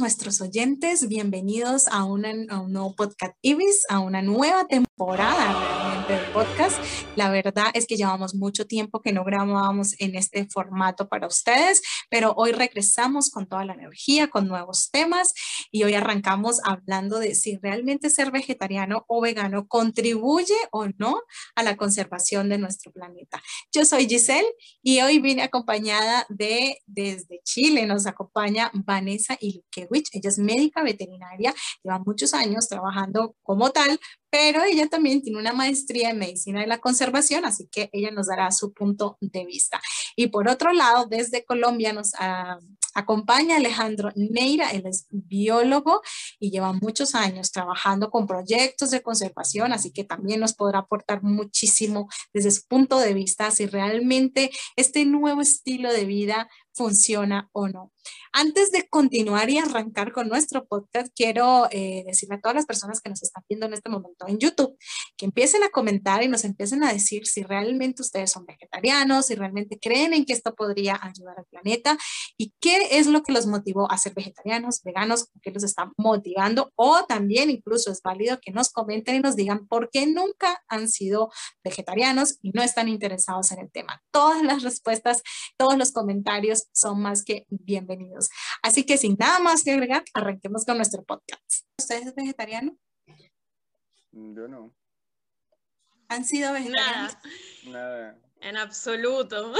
nuestros oyentes, bienvenidos a, un nuevo podcast Ibis, a una nueva temporada del podcast. La verdad es que llevamos mucho tiempo que no grabábamos en este formato para ustedes, pero hoy regresamos con toda la energía, con nuevos temas y hoy arrancamos hablando de si realmente ser vegetariano o vegano contribuye o no a la conservación de nuestro planeta. Yo soy Giselle y hoy vine acompañada de desde Chile, nos acompaña Vanessa y ella es médica veterinaria, lleva muchos años trabajando como tal, pero ella también tiene una maestría en medicina de la conservación, así que ella nos dará su punto de vista. Y por otro lado, desde Colombia nos ah, acompaña Alejandro Neira, él es biólogo y lleva muchos años trabajando con proyectos de conservación, así que también nos podrá aportar muchísimo desde su punto de vista si realmente este nuevo estilo de vida funciona o no. Antes de continuar y arrancar con nuestro podcast, quiero eh, decirle a todas las personas que nos están viendo en este momento en YouTube que empiecen a comentar y nos empiecen a decir si realmente ustedes son vegetarianos, si realmente creen en que esto podría ayudar al planeta y qué es lo que los motivó a ser vegetarianos, veganos, qué los está motivando o también incluso es válido que nos comenten y nos digan por qué nunca han sido vegetarianos y no están interesados en el tema. Todas las respuestas, todos los comentarios son más que bienvenidos. Así que sin nada más que agregar, arranquemos con nuestro podcast. ¿Usted es vegetariano? Mm, yo no. ¿Han sido vegetarianos? Nada. En absoluto.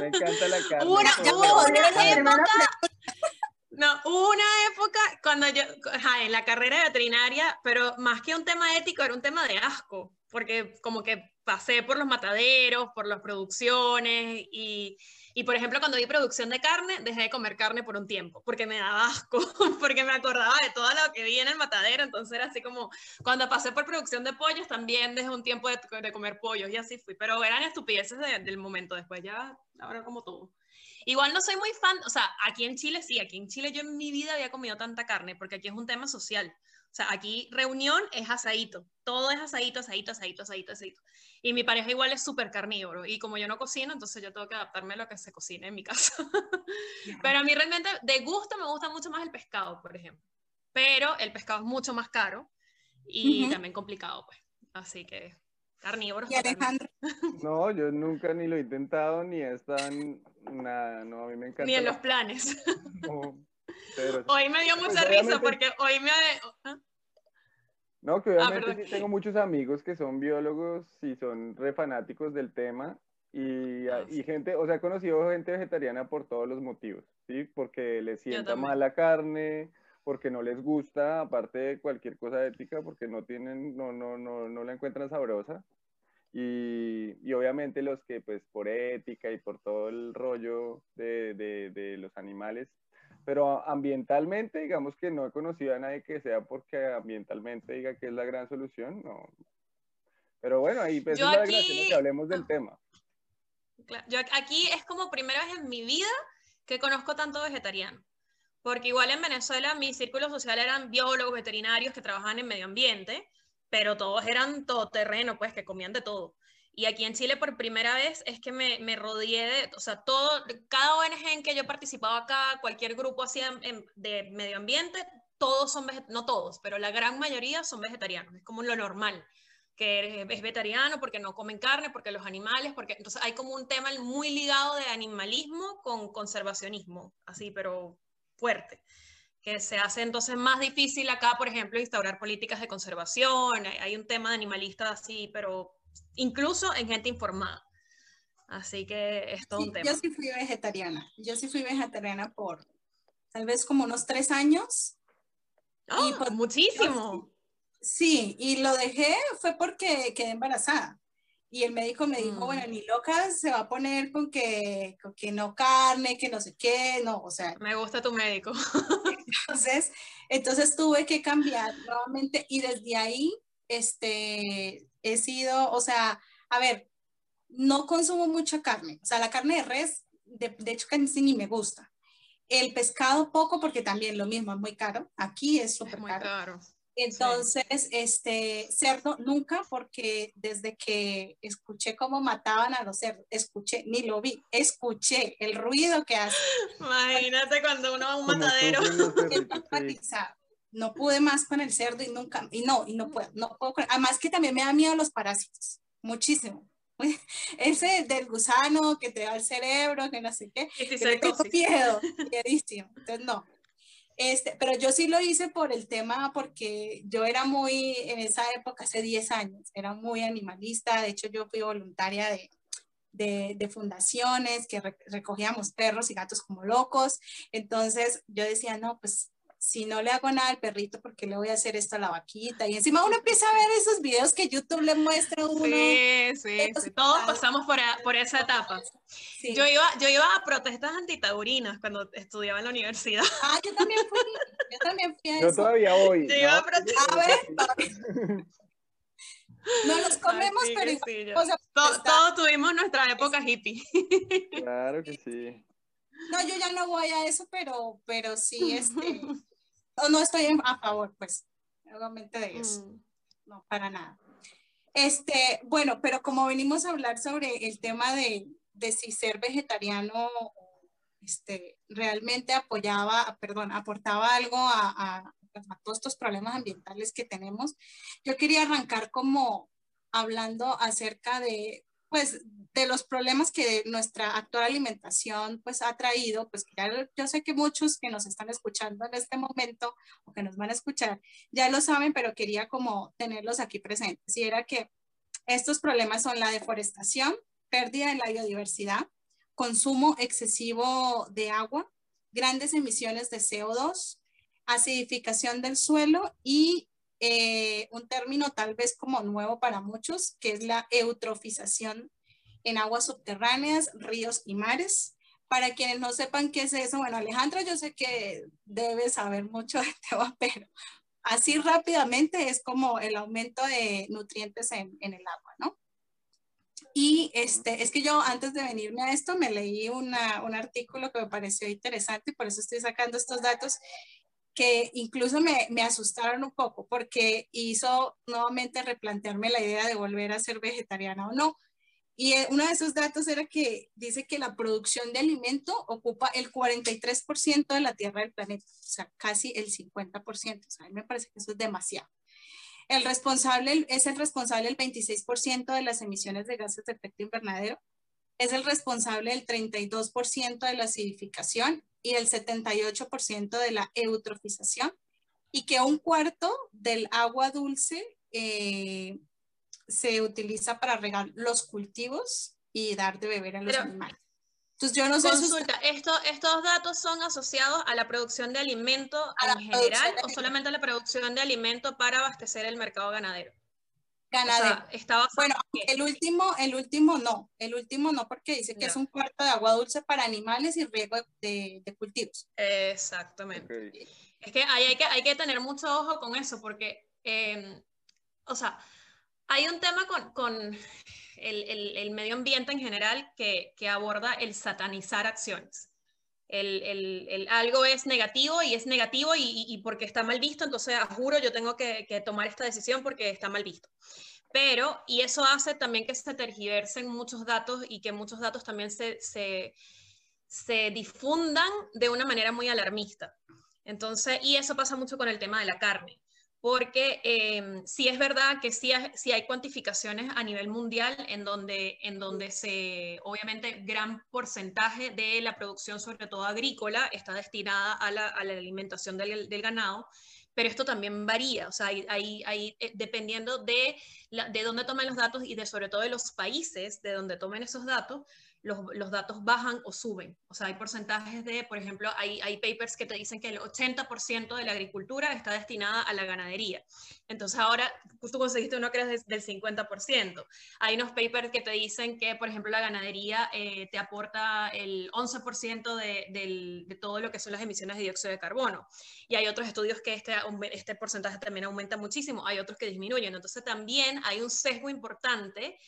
Me encanta la carne. Una, una época, no, una época cuando yo, en la carrera de veterinaria, pero más que un tema ético, era un tema de asco, porque como que pasé por los mataderos, por las producciones y, y por ejemplo, cuando di producción de carne, dejé de comer carne por un tiempo, porque me daba asco, porque me acordaba de todo lo que vi en el matadero, entonces era así como, cuando pasé por producción de pollos, también dejé un tiempo de, de comer pollos y así fui, pero eran estupideces del momento, después ya, ahora como todo. Igual no soy muy fan, o sea, aquí en Chile sí, aquí en Chile yo en mi vida había comido tanta carne, porque aquí es un tema social. O sea, aquí reunión es asadito, todo es asadito, asadito, asadito, asadito, asadito. Y mi pareja igual es súper carnívoro. Y como yo no cocino, entonces yo tengo que adaptarme a lo que se cocina en mi casa. Pero a mí realmente de gusto me gusta mucho más el pescado, por ejemplo. Pero el pescado es mucho más caro y también complicado, pues. Así que carnívoro. ¿Y Alejandro? No, yo nunca ni lo he intentado, ni están nada, no, a mí me encanta. Ni en los planes. Hoy me dio pues mucha risa porque hoy me... ¿ah? No, que ah, obviamente sí tengo muchos amigos que son biólogos y son re fanáticos del tema y, ah, y gente, o sea, he conocido gente vegetariana por todos los motivos, ¿sí? Porque les sienta mal la carne, porque no les gusta, aparte de cualquier cosa ética, porque no tienen, no, no, no, no la encuentran sabrosa. Y, y, obviamente los que pues por ética y por todo el rollo de, de, de los animales pero ambientalmente, digamos que no he conocido a nadie que sea porque ambientalmente diga que es la gran solución, no. Pero bueno, ahí pues, es la que hablemos del tema. Yo aquí es como primera vez en mi vida que conozco tanto vegetariano. Porque igual en Venezuela mi círculo social eran biólogos, veterinarios que trabajaban en medio ambiente, pero todos eran todoterreno, pues que comían de todo. Y aquí en Chile por primera vez es que me, me rodeé de, o sea, todo, cada ONG en que yo participaba acá, cualquier grupo así de medio ambiente, todos son, no todos, pero la gran mayoría son vegetarianos, es como lo normal, que es vegetariano porque no comen carne, porque los animales, porque entonces hay como un tema muy ligado de animalismo con conservacionismo, así, pero fuerte que se hace entonces más difícil acá, por ejemplo, instaurar políticas de conservación, hay un tema de animalistas así, pero incluso en gente informada. Así que es todo un tema. Yo sí fui vegetariana. Yo sí fui vegetariana por tal vez como unos tres años. Oh, y muchísimo. Sí, y lo dejé fue porque quedé embarazada. Y el médico me dijo, bueno, mm. ni loca se va a poner con que, con que no carne, que no sé qué, no, o sea. Me gusta tu médico. Entonces, entonces tuve que cambiar nuevamente y desde ahí, este, he sido, o sea, a ver, no consumo mucha carne, o sea, la carne de res, de, hecho, casi ni me gusta. El pescado poco porque también lo mismo, es muy caro. Aquí es súper caro. Entonces, este cerdo nunca, porque desde que escuché cómo mataban a los cerdos, escuché, ni lo vi, escuché el ruido que hace. Imagínate cuando uno va a un matadero. No pude más con el cerdo y nunca, y no, y no puedo, no puedo. Además que también me da miedo los parásitos, muchísimo. Ese del gusano que te da el cerebro, que no sé qué. Que tengo miedo, Entonces, no, este, pero yo sí lo hice por el tema, porque yo era muy, en esa época, hace 10 años, era muy animalista. De hecho, yo fui voluntaria de, de, de, fundaciones que recogíamos perros y gatos como locos. Entonces yo decía, no, pues si no le hago nada al perrito, ¿por qué le voy a hacer esto a la vaquita? Y encima uno empieza a ver esos videos que YouTube le muestra a uno. Sí, sí, sí. todos pasamos por, por esa etapa. Yo, iba, yo iba a protestas antitaurinas cuando estudiaba en la universidad. Ah, yo también fui, yo también fui a Yo todavía voy. Yo iba a protestas. A ver, no los comemos, pero todos tuvimos nuestra época hippie. Claro que sí. No, yo ya no voy a eso, pero, pero sí, este, no, no estoy a favor, pues, obviamente de eso. Mm. No, para nada. Este, bueno, pero como venimos a hablar sobre el tema de, de si ser vegetariano este, realmente apoyaba, perdón, aportaba algo a, a, a, todos estos problemas ambientales que tenemos, yo quería arrancar como hablando acerca de pues de los problemas que nuestra actual alimentación pues ha traído, pues ya, yo sé que muchos que nos están escuchando en este momento o que nos van a escuchar ya lo saben, pero quería como tenerlos aquí presentes. Y era que estos problemas son la deforestación, pérdida de la biodiversidad, consumo excesivo de agua, grandes emisiones de CO2, acidificación del suelo y eh, un término tal vez como nuevo para muchos, que es la eutrofización en aguas subterráneas, ríos y mares. Para quienes no sepan qué es eso, bueno, Alejandro, yo sé que debe saber mucho de tema, pero así rápidamente es como el aumento de nutrientes en, en el agua, ¿no? Y este, es que yo antes de venirme a esto me leí una, un artículo que me pareció interesante y por eso estoy sacando estos datos que incluso me, me, asustaron un poco porque hizo nuevamente replantearme la idea de volver a ser vegetariana o no. Y eh, uno de esos datos era que dice que la producción de alimento ocupa el 43% de la tierra del planeta, o sea, casi el 50%. O sea, a mí me parece que eso es demasiado. El responsable es el responsable del 26% de las emisiones de gases de efecto invernadero, es el responsable del 32% de la acidificación y el 78% de la eutrofización, y que un cuarto del agua dulce eh, se utiliza para regar los cultivos y dar de beber a los animales. Entonces, yo no sé. Consulta, ¿esto, ¿estos datos son asociados a la producción de alimento en general o solamente a la producción de alimento para abastecer el mercado ganadero? Ganadero. bueno, el último, el último no, el último no, porque dice que es un cuarto de agua dulce para animales y riego de, de cultivos. Exactamente. Es que hay, que hay que tener mucho ojo con eso, porque, em, o sea, hay un tema con, con el, el, el, medio ambiente en general que, que aborda el satanizar acciones. El, el, algo es negativo y es negativo y, porque está mal visto, entonces juro yo tengo que, que, tomar esta decisión porque está mal visto. Pero, y eso hace también que se tergiversen muchos datos y que muchos datos también se, se, se difundan de una manera muy alarmista. Entonces, y eso pasa mucho con el tema de la carne porque eh, sí es verdad que sí, sí, hay cuantificaciones a nivel mundial en donde, en donde se, obviamente, gran porcentaje de la producción, sobre todo agrícola, está destinada a la, a la alimentación del, del, ganado, pero esto también varía, o sea, hay, hay, hay eh, dependiendo de, la, de dónde tomen los datos y de sobre todo de los países de donde tomen esos datos, los, datos bajan o suben. O sea, hay porcentajes de, por ejemplo, hay, hay papers que te dicen que el 80% de la agricultura está destinada a la ganadería. Entonces ahora tú conseguiste uno que es del 50%. Hay unos papers que te dicen que, por ejemplo, la ganadería eh, te aporta el 11% de, de, todo lo que son las emisiones de dióxido de carbono. Y hay otros estudios que este, este porcentaje también aumenta muchísimo, hay otros que disminuyen. Entonces también hay un sesgo importante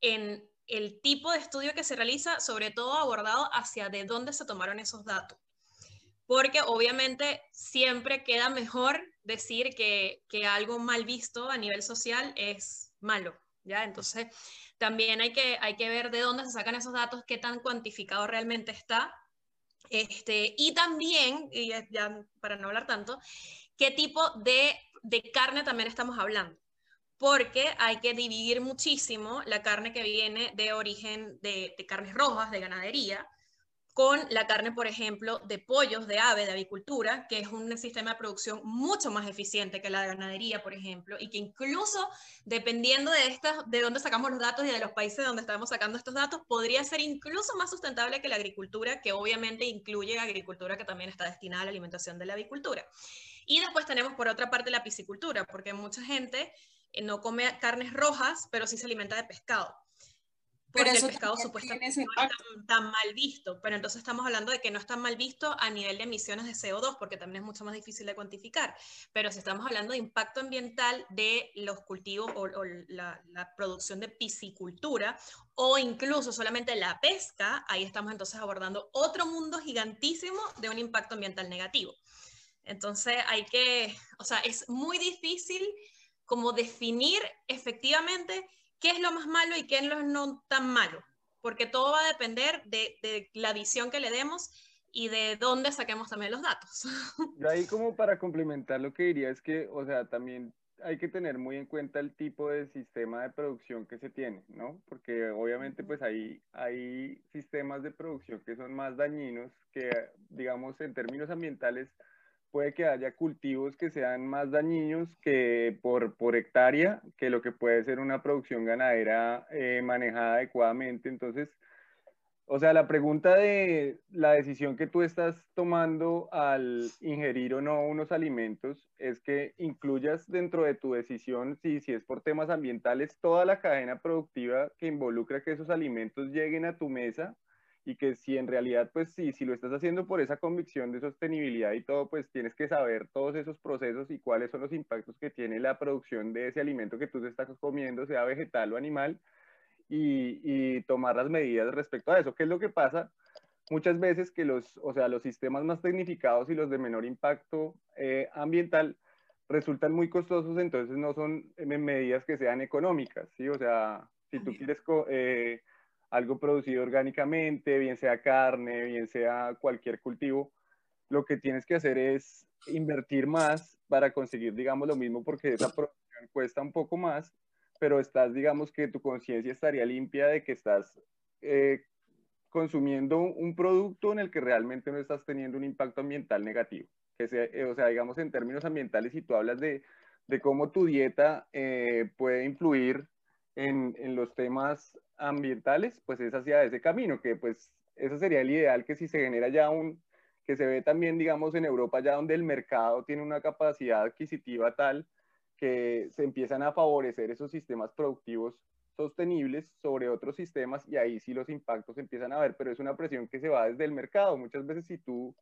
en el tipo de estudio que se realiza, sobre todo abordado hacia de dónde se tomaron esos datos. Porque obviamente siempre queda mejor decir que, que algo mal visto a nivel social es malo, ¿ya? Entonces, también hay que, hay que ver de dónde se sacan esos datos, qué tan cuantificado realmente está. Este, y también, y ya para no hablar tanto, qué tipo de, de carne también estamos hablando porque hay que dividir muchísimo la carne que viene de origen de, de, carnes rojas, de ganadería, con la carne, por ejemplo, de pollos, de ave, de avicultura, que es un sistema de producción mucho más eficiente que la de ganadería, por ejemplo, y que incluso dependiendo de, estas, de dónde sacamos los datos y de los países donde estamos sacando estos datos, podría ser incluso más sustentable que la agricultura, que obviamente incluye agricultura que también está destinada a la alimentación de la avicultura. Y después tenemos por otra parte la piscicultura, porque mucha gente no come carnes rojas, pero sí se alimenta de pescado. Porque el pescado supuestamente no es tan, tan, mal visto, pero entonces estamos hablando de que no está mal visto a nivel de emisiones de CO2, porque también es mucho más difícil de cuantificar, pero si estamos hablando de impacto ambiental de los cultivos o, o la, la, producción de piscicultura, o incluso solamente la pesca, ahí estamos entonces abordando otro mundo gigantísimo de un impacto ambiental negativo. Entonces hay que, o sea, es muy difícil como definir efectivamente qué es lo más malo y qué es lo no tan malo, porque todo va a depender de, de la visión que le demos y de dónde saquemos también los datos. Yo ahí como para complementar lo que diría es que, o sea, también hay que tener muy en cuenta el tipo de sistema de producción que se tiene, ¿no? Porque obviamente pues hay, hay sistemas de producción que son más dañinos que, digamos, en términos ambientales, puede que haya cultivos que sean más dañinos que por, hectárea que lo que puede ser una producción ganadera eh, manejada adecuadamente. Entonces, o sea, la pregunta de la decisión que tú estás tomando al ingerir o no unos alimentos es que incluyas dentro de tu decisión, si, si es por temas ambientales, toda la cadena productiva que involucra que esos alimentos lleguen a tu mesa y que si en realidad, pues sí, si lo estás haciendo por esa convicción de sostenibilidad y todo, pues tienes que saber todos esos procesos y cuáles son los impactos que tiene la producción de ese alimento que tú te estás comiendo, sea vegetal o animal, y, y tomar las medidas respecto a eso. ¿Qué es lo que pasa? Muchas veces que los, o sea, los sistemas más tecnificados y los de menor impacto eh, ambiental resultan muy costosos, entonces no son medidas que sean económicas, ¿sí? O sea, si tú quieres... Eh, algo producido orgánicamente, bien sea carne, bien sea cualquier cultivo, lo que tienes que hacer es invertir más para conseguir, digamos, lo mismo porque esa producción cuesta un poco más, pero estás, digamos, que tu conciencia estaría limpia de que estás eh, consumiendo un producto en el que realmente no estás teniendo un impacto ambiental negativo. Que sea, eh, o sea, digamos, en términos ambientales, si tú hablas de, de cómo tu dieta eh, puede influir en, en, los temas ambientales, pues es hacia ese camino, que pues eso sería el ideal, que si se genera ya un, que se ve también, digamos, en Europa, ya donde el mercado tiene una capacidad adquisitiva tal que se empiezan a favorecer esos sistemas productivos sostenibles sobre otros sistemas y ahí sí los impactos empiezan a ver, pero es una presión que se va desde el mercado. Muchas veces si tú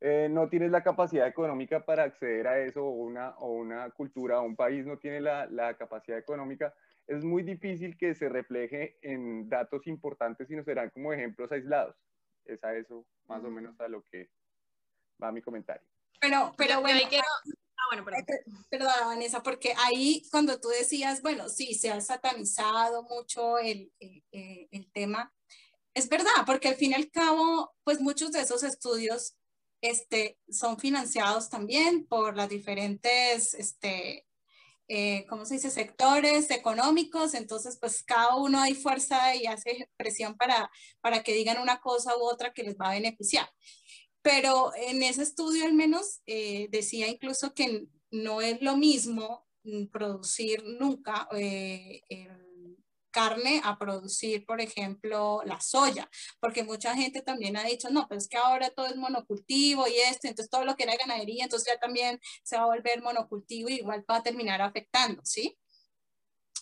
eh, no tienes la capacidad económica para acceder a eso o una, o una cultura o un país no tiene la, la capacidad económica, es muy difícil que se refleje en datos importantes, sino serán como ejemplos aislados. Es a eso más o menos a lo que va mi comentario. Pero, pero bueno, quiero... ah, bueno perdón. perdón, Vanessa, porque ahí cuando tú decías, bueno, sí, se ha satanizado mucho el, el, el tema, es verdad, porque al fin y al cabo, pues muchos de esos estudios este, son financiados también por las diferentes este, eh, ¿cómo se dice?, sectores económicos, entonces pues cada uno hay fuerza y hace presión para, para que digan una cosa u otra que les va a beneficiar. Pero en ese estudio al menos eh, decía incluso que no es lo mismo producir nunca eh, carne a producir, por ejemplo, la soya, porque mucha gente también ha dicho, no, pero es que ahora todo es monocultivo y esto, entonces todo lo que era ganadería, entonces ya también se va a volver monocultivo y igual va a terminar afectando, ¿sí?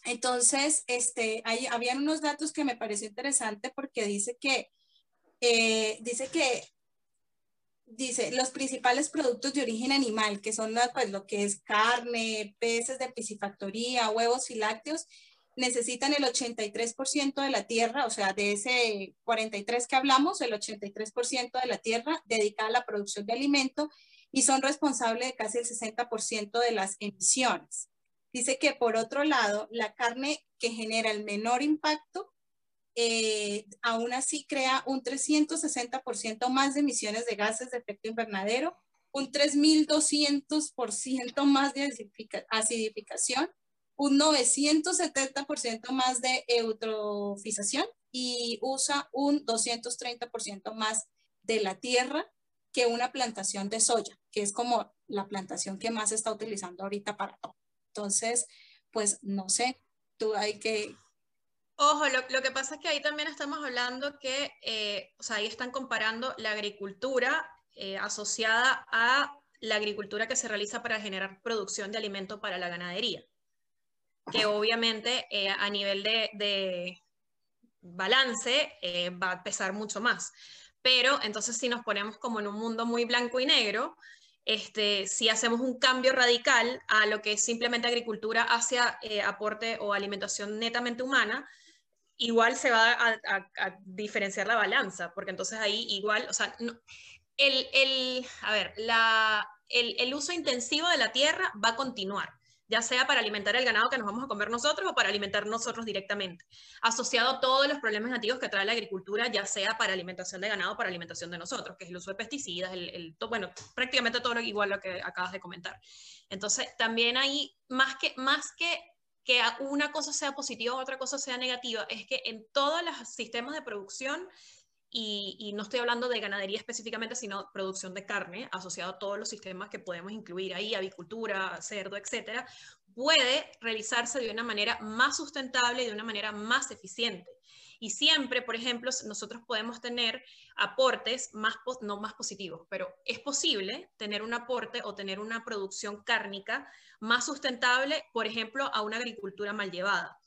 Entonces, este, ahí habían unos datos que me pareció interesante porque dice que, eh, dice que dice, los principales productos de origen animal, que son pues, lo que es carne, peces de piscifactoría, huevos y lácteos, necesitan el 83% de la tierra, o sea, de ese 43 que hablamos, el 83% de la tierra dedicada a la producción de alimento y son responsables de casi el 60% de las emisiones. Dice que por otro lado, la carne que genera el menor impacto, eh, aún así crea un 360% más de emisiones de gases de efecto invernadero, un 3.200% más de acidificación, un 970% más de eutrofización y usa un 230% más de la tierra que una plantación de soya, que es como la plantación que más se está utilizando ahorita para todo. Entonces, pues no sé, tú hay que... Ojo, lo, que pasa es que ahí también estamos hablando que, eh, o sea, ahí están comparando la agricultura eh, asociada a la agricultura que se realiza para generar producción de alimento para la ganadería, que obviamente eh, a nivel de, balance va a pesar mucho más. Pero entonces si nos ponemos como en un mundo muy blanco y negro, este, si hacemos un cambio radical a lo que es simplemente agricultura hacia eh, aporte o alimentación netamente humana, igual se va a, diferenciar la balanza, porque entonces ahí igual, o sea, el, el, a ver, la, el, el uso intensivo de la tierra va a continuar ya sea para alimentar el ganado que nos vamos a comer nosotros o para alimentar nosotros directamente, asociado a todos los problemas nativos que trae la agricultura, ya sea para alimentación de ganado o para alimentación de nosotros, que es el uso de pesticidas, el, bueno, prácticamente todo lo igual lo que acabas de comentar. Entonces, también hay, más que, más que que una cosa sea positiva otra cosa sea negativa, es que en todos los sistemas de producción y, no estoy hablando de ganadería específicamente, sino producción de carne, asociado a todos los sistemas que podemos incluir ahí, avicultura, cerdo, etcétera, puede realizarse de una manera más sustentable y de una manera más eficiente. Y siempre, por ejemplo, nosotros podemos tener aportes más, no más positivos, pero es posible tener un aporte o tener una producción cárnica más sustentable, por ejemplo, a una agricultura mal llevada.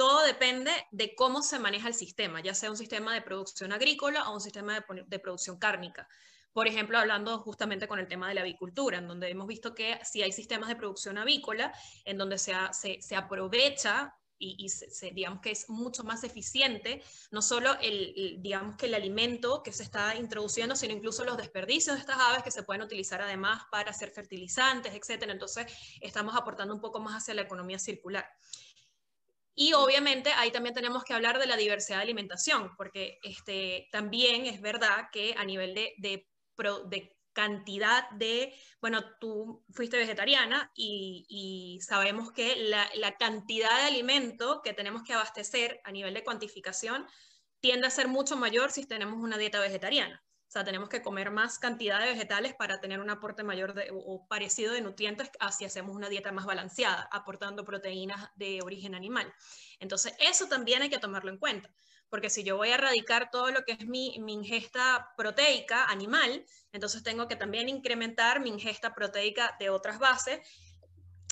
Todo depende de cómo se maneja el sistema, ya sea un sistema de producción agrícola o un sistema de, producción cárnica. Por ejemplo, hablando justamente con el tema de la avicultura, en donde hemos visto que si hay sistemas de producción avícola, en donde se, se, aprovecha y, digamos que es mucho más eficiente, no solo el, digamos que el alimento que se está introduciendo, sino incluso los desperdicios de estas aves que se pueden utilizar además para hacer fertilizantes, etcétera. Entonces, estamos aportando un poco más hacia la economía circular. Y obviamente ahí también tenemos que hablar de la diversidad de alimentación, porque este, también es verdad que a nivel de, de, cantidad de, bueno, tú fuiste vegetariana y, y sabemos que la, la, cantidad de alimento que tenemos que abastecer a nivel de cuantificación tiende a ser mucho mayor si tenemos una dieta vegetariana. O sea, tenemos que comer más cantidad de vegetales para tener un aporte mayor de, o parecido de nutrientes si hacemos una dieta más balanceada, aportando proteínas de origen animal. Entonces, eso también hay que tomarlo en cuenta, porque si yo voy a erradicar todo lo que es mi, mi ingesta proteica animal, entonces tengo que también incrementar mi ingesta proteica de otras bases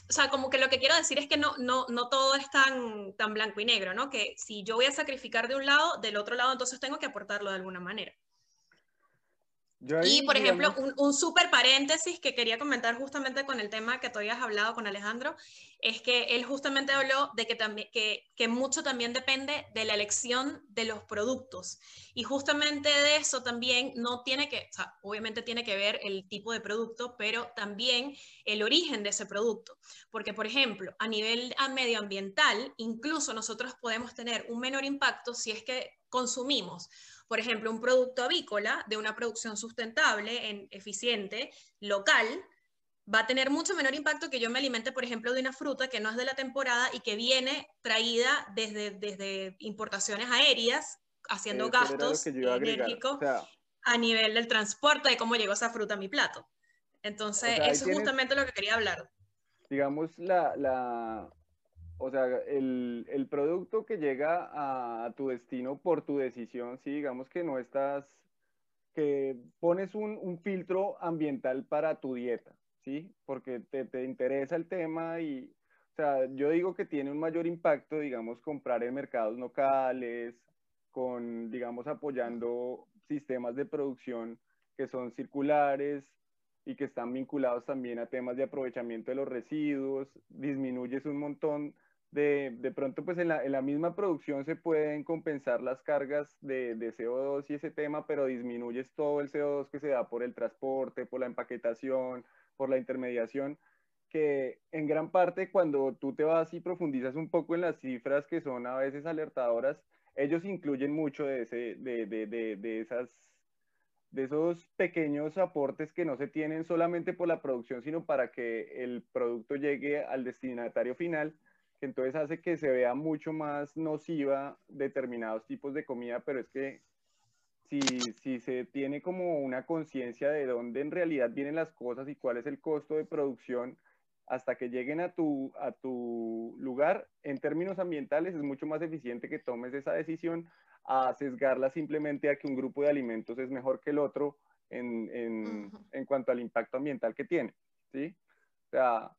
o sea, como que lo que quiero decir es que no, no, no todo es tan, tan blanco y negro, ¿no? Que si yo voy a sacrificar de un lado, del otro lado, entonces tengo que aportarlo de alguna manera y, por ejemplo, un, un súper paréntesis que quería comentar justamente con el tema que tú habías hablado con Alejandro, es que él justamente habló de que, también, que, que mucho también depende de la elección de los productos. Y justamente de eso también no tiene que, o sea, obviamente tiene que ver el tipo de producto, pero también el origen de ese producto. Porque, por ejemplo, a nivel medioambiental, incluso nosotros podemos tener un menor impacto si es que consumimos por ejemplo, un producto avícola de una producción sustentable, en, eficiente, local, va a tener mucho menor impacto que yo me alimente, por ejemplo, de una fruta que no es de la temporada y que viene traída desde, desde importaciones aéreas, haciendo gastos enérgicos a nivel del transporte, de cómo llegó esa fruta a mi plato. Entonces, eso es justamente lo que quería hablar. Digamos, la, la, o sea, el, el, producto que llega a, tu destino por tu decisión, sí, digamos que no estás, que pones un, un filtro ambiental para tu dieta, ¿sí? Porque te, te, interesa el tema y, o sea, yo digo que tiene un mayor impacto, digamos, comprar en mercados locales, con, digamos, apoyando sistemas de producción que son circulares y que están vinculados también a temas de aprovechamiento de los residuos, disminuyes un montón de, de pronto pues en la, en la, misma producción se pueden compensar las cargas de, de, CO2 y ese tema, pero disminuyes todo el CO2 que se da por el transporte, por la empaquetación, por la intermediación, que en gran parte cuando tú te vas y profundizas un poco en las cifras que son a veces alertadoras, ellos incluyen mucho de, ese, de, esas de esos pequeños aportes que no se tienen solamente por la producción, sino para que el producto llegue al destinatario final que entonces hace que se vea mucho más nociva determinados tipos de comida, pero es que si, si se tiene como una conciencia de dónde en realidad vienen las cosas y cuál es el costo de producción hasta que lleguen a tu, a tu lugar, en términos ambientales es mucho más eficiente que tomes esa decisión a sesgarla simplemente a que un grupo de alimentos es mejor que el otro en, en, en cuanto al impacto ambiental que tiene, ¿sí? O sea,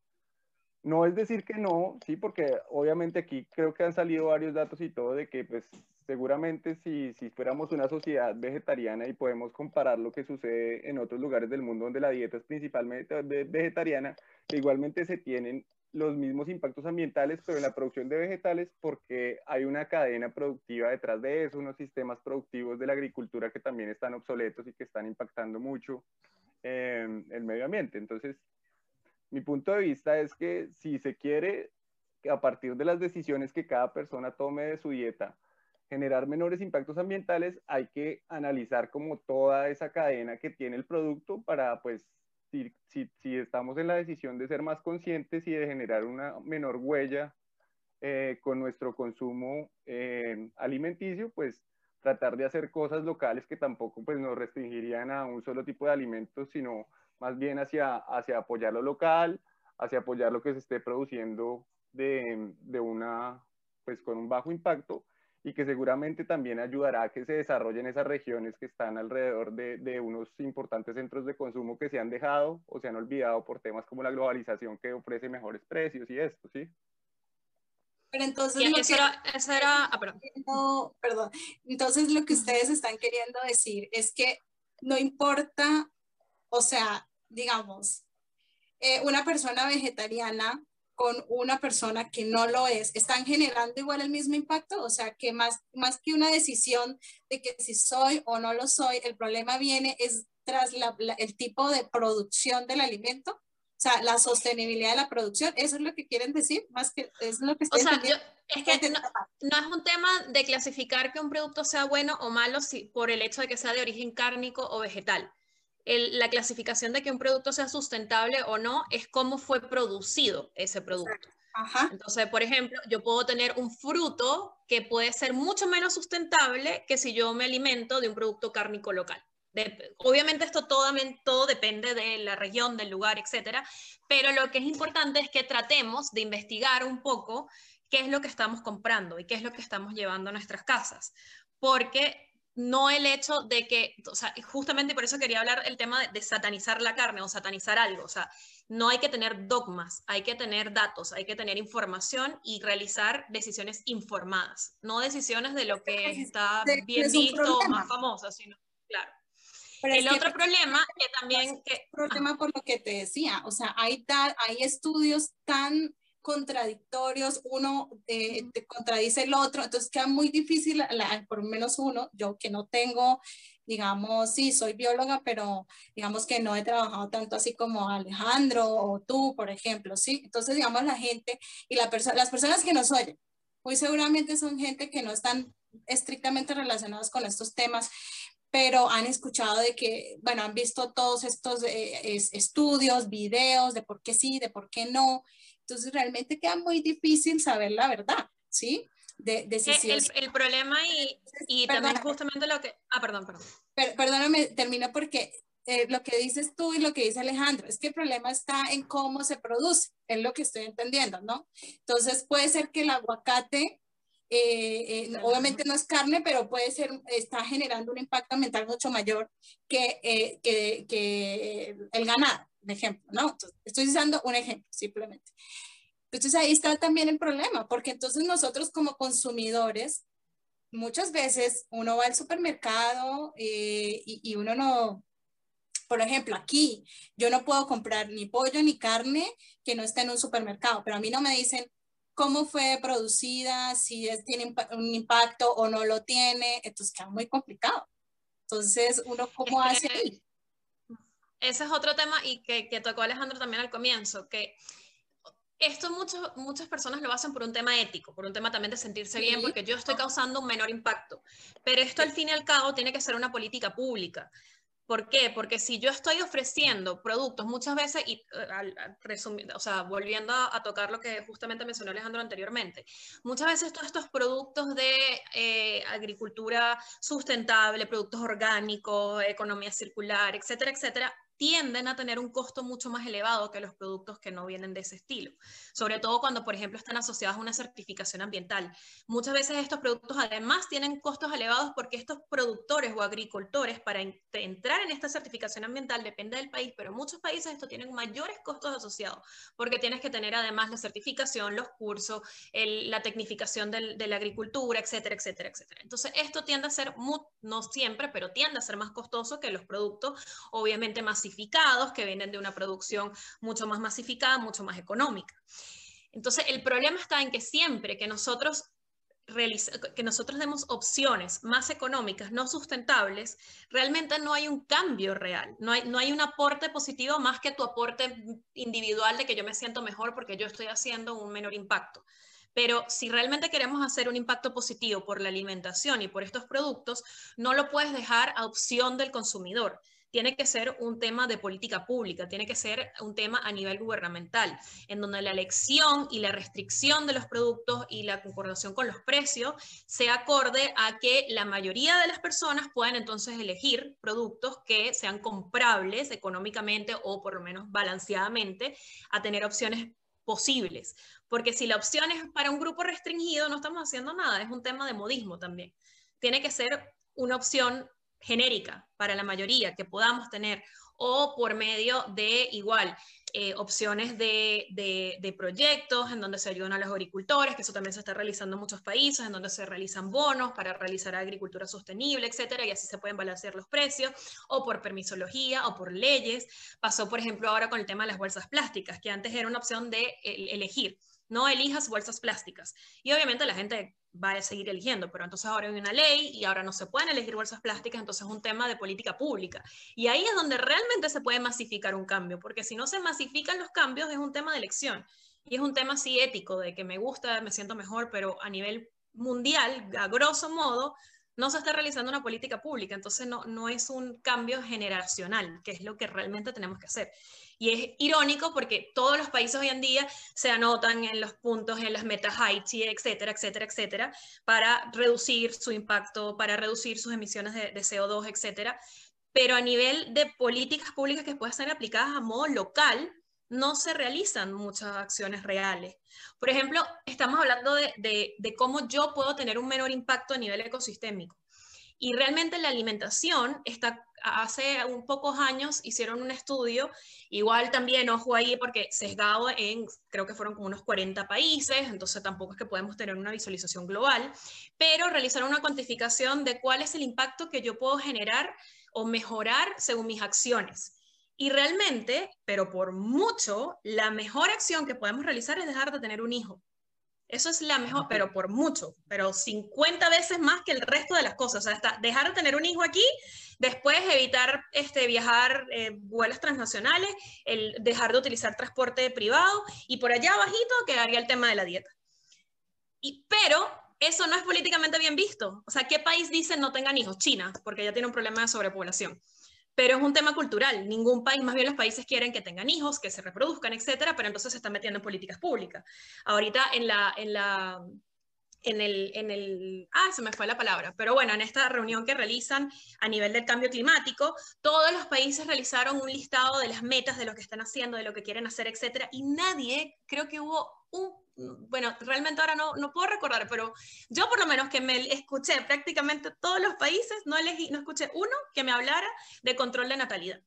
no es decir que no, sí, porque obviamente aquí creo que han salido varios datos y todo de que pues seguramente si, si fuéramos una sociedad vegetariana y podemos comparar lo que sucede en otros lugares del mundo donde la dieta es principalmente vegetariana, igualmente se tienen los mismos impactos ambientales, pero en la producción de vegetales porque hay una cadena productiva detrás de eso, unos sistemas productivos de la agricultura que también están obsoletos y que están impactando mucho eh, el medio ambiente. Entonces, mi punto de vista es que si se quiere, a partir de las decisiones que cada persona tome de su dieta, generar menores impactos ambientales, hay que analizar como toda esa cadena que tiene el producto para, pues, si, estamos en la decisión de ser más conscientes y de generar una menor huella eh, con nuestro consumo eh, alimenticio, pues tratar de hacer cosas locales que tampoco pues nos restringirían a un solo tipo de alimentos, sino más bien hacia, hacia apoyar lo local, hacia apoyar lo que se esté produciendo de, de una, pues con un bajo impacto y que seguramente también ayudará a que se desarrollen esas regiones que están alrededor de, de, unos importantes centros de consumo que se han dejado o se han olvidado por temas como la globalización que ofrece mejores precios y esto, ¿sí? Pero entonces lo eso, era, eso era, ah, perdón. No, perdón. Entonces lo que ustedes están queriendo decir es que no importa, o sea, digamos, eh, una persona vegetariana con una persona que no lo es, ¿están generando igual el mismo impacto? O sea, que más, más que una decisión de que si soy o no lo soy, el problema viene es tras el tipo de producción del alimento. O sea, la sostenibilidad de la producción, eso es lo que quieren decir, más que es lo que estoy o sea, es que no, no, es un tema de clasificar que un producto sea bueno o malo si, por el hecho de que sea de origen cárnico o vegetal la clasificación de que un producto sea sustentable o no es cómo fue producido ese producto. Entonces, por ejemplo, yo puedo tener un fruto que puede ser mucho menos sustentable que si yo me alimento de un producto cárnico local. Obviamente esto todo, todo depende de la región, del lugar, etcétera, pero lo que es importante es que tratemos de investigar un poco qué es lo que estamos comprando y qué es lo que estamos llevando a nuestras casas, porque no el hecho de que, o sea, justamente por eso quería hablar el tema de, satanizar la carne o satanizar algo, o sea, no hay que tener dogmas, hay que tener datos, hay que tener información y realizar decisiones informadas, no decisiones de lo que está bien visto más famoso, sino, claro. El otro problema que también... Que, problema por lo que te decía, o sea, hay, hay estudios tan contradictorios, uno eh, te contradice el otro, entonces queda muy difícil, por lo menos uno, yo que no tengo, digamos, sí, soy bióloga, pero digamos que no he trabajado tanto así como Alejandro o tú, por ejemplo, ¿sí? Entonces, digamos, la gente y la las personas que nos oyen, muy seguramente son gente que no están estrictamente relacionados con estos temas, pero han escuchado de que, bueno, han visto todos estos eh, estudios, videos de por qué sí, de por qué no, entonces realmente queda muy difícil saber la verdad, ¿sí? De, de el, el, problema y, y también justamente lo que... Ah, perdón, perdón. perdóname, termino porque eh, lo que dices tú y lo que dice Alejandro, es que el problema está en cómo se produce, es lo que estoy entendiendo, ¿no? Entonces puede ser que el aguacate, eh, eh, obviamente no es carne, pero puede ser, está generando un impacto ambiental mucho mayor que, que, que el ganado un ejemplo, ¿no? estoy usando un ejemplo simplemente. Entonces ahí está también el problema, porque entonces nosotros como consumidores, muchas veces uno va al supermercado eh, y, y, uno no, por ejemplo, aquí yo no puedo comprar ni pollo ni carne que no esté en un supermercado, pero a mí no me dicen, cómo fue producida, si es, tiene un impacto o no lo tiene, entonces queda muy complicado. Entonces, uno cómo hace ahí. Ese es otro tema y que, que tocó Alejandro también al comienzo, que esto muchos, muchas personas lo hacen por un tema ético, por un tema también de sentirse bien, porque yo estoy causando un menor impacto. Pero esto al fin y al cabo tiene que ser una política pública. ¿Por qué? Porque si yo estoy ofreciendo productos muchas veces, y eh, o sea, volviendo a, tocar lo que justamente mencionó Alejandro anteriormente, muchas veces todos estos productos de eh, agricultura sustentable, productos orgánicos, economía circular, etcétera, etcétera, tienden a tener un costo mucho más elevado que los productos que no vienen de ese estilo. Sobre todo cuando, por ejemplo, están asociados a una certificación ambiental. Muchas veces estos productos además tienen costos elevados porque estos productores o agricultores para entrar en esta certificación ambiental depende del país, pero muchos países esto tienen mayores costos asociados porque tienes que tener además la certificación, los cursos, la tecnificación de la agricultura, etcétera, etcétera, etcétera. Entonces, esto tiende a ser, no siempre, pero tiende a ser más costoso que los productos obviamente más que vienen de una producción mucho más masificada, mucho más económica. Entonces, el problema está en que siempre que nosotros que nosotros demos opciones más económicas, no sustentables, realmente no hay un cambio real, no hay, no hay un aporte positivo más que tu aporte individual de que yo me siento mejor porque yo estoy haciendo un menor impacto. Pero si realmente queremos hacer un impacto positivo por la alimentación y por estos productos, no lo puedes dejar a opción del consumidor tiene que ser un tema de política pública, tiene que ser un tema a nivel gubernamental, en donde la elección y la restricción de los productos y la concordación con los precios sea acorde a que la mayoría de las personas puedan entonces elegir productos que sean comprables económicamente o por lo menos balanceadamente a tener opciones posibles. Porque si la opción es para un grupo restringido, no estamos haciendo nada, es un tema de modismo también. Tiene que ser una opción genérica para la mayoría que podamos tener o por medio de igual eh, opciones de, de, proyectos en donde se ayudan a los agricultores, que eso también se está realizando en muchos países, en donde se realizan bonos para realizar agricultura sostenible, etcétera, y así se pueden balancear los precios, o por permisología, o por leyes. Pasó, por ejemplo, ahora con el tema de las bolsas plásticas, que antes era una opción de elegir no elijas bolsas plásticas. Y obviamente la gente va a seguir eligiendo, pero entonces ahora hay una ley y ahora no se pueden elegir bolsas plásticas, entonces es un tema de política pública. Y ahí es donde realmente se puede masificar un cambio, porque si no se masifican los cambios es un tema de elección. Y es un tema así ético, de que me gusta, me siento mejor, pero a nivel mundial, a grosso modo, no se está realizando una política pública, entonces no, no es un cambio generacional, que es lo que realmente tenemos que hacer. Y es irónico porque todos los países hoy en día se anotan en los puntos, en las metas Haiti, etcétera, etcétera, etcétera, para reducir su impacto, para reducir sus emisiones de, de CO2, etcétera. Pero a nivel de políticas públicas que puedan ser aplicadas a modo local, no se realizan muchas acciones reales. Por ejemplo, estamos hablando de, cómo yo puedo tener un menor impacto a nivel ecosistémico. Y realmente la alimentación hace un pocos años hicieron un estudio, igual también, ojo ahí, porque sesgado en, creo que fueron como unos 40 países, entonces tampoco es que podemos tener una visualización global, pero realizaron una cuantificación de cuál es el impacto que yo puedo generar o mejorar según mis acciones. Y realmente, pero por mucho, la mejor acción que podemos realizar es dejar de tener un hijo. Eso es la mejor, pero por mucho, pero 50 veces más que el resto de las cosas. O sea, dejar de tener un hijo aquí, después evitar este, viajar eh, vuelos transnacionales, el dejar de utilizar transporte privado y por allá abajito quedaría el tema de la dieta. Y, pero eso no es políticamente bien visto. O sea, ¿qué país dice no tengan hijos? China, porque ya tiene un problema de sobrepoblación pero es un tema cultural. Ningún país, más bien los países quieren que tengan hijos, que se reproduzcan, etcétera, pero entonces se están metiendo en políticas públicas. Ahorita en la, en la, en el, en el, ah, se me fue la palabra, pero bueno, en esta reunión que realizan a nivel del cambio climático, todos los países realizaron un listado de las metas, de lo que están haciendo, de lo que quieren hacer, etcétera, y nadie, creo que hubo un bueno, realmente ahora no, no puedo recordar, pero yo por lo menos que me escuché prácticamente todos los países, no, elegí, no escuché uno que me hablara de control de natalidad,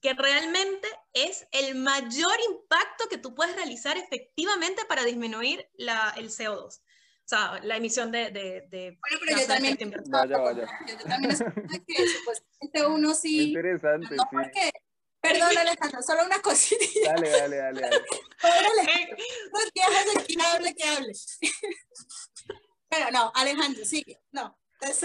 que realmente es el mayor impacto que tú puedes realizar efectivamente para disminuir la, el CO2. O sea, la emisión de... de, de bueno, pero yo también... Vaya, vaya. Yo también que supuestamente uno sí... interesante, no porque Perdón, Alejandro, solo una cosita. Dale, dale, dale. dale. No, que hable, que hable, que hable. Pero no, Alejandro, sigue. No.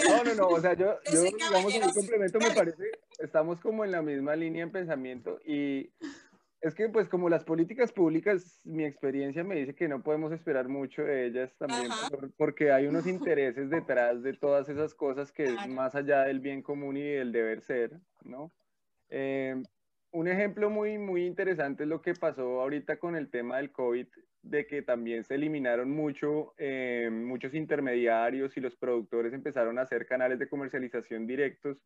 No, no, no, o sea, yo, yo digamos, en un complemento me parece, estamos como en la misma línea en pensamiento y es que pues como las políticas públicas, mi experiencia me dice que no podemos esperar mucho de ellas también porque hay unos intereses detrás de todas esas cosas que es más allá del bien común y del deber ser, ¿no? Eh, un ejemplo muy, muy interesante es lo que pasó ahorita con el tema del COVID, de que también se eliminaron mucho, eh, muchos intermediarios y los productores empezaron a hacer canales de comercialización directos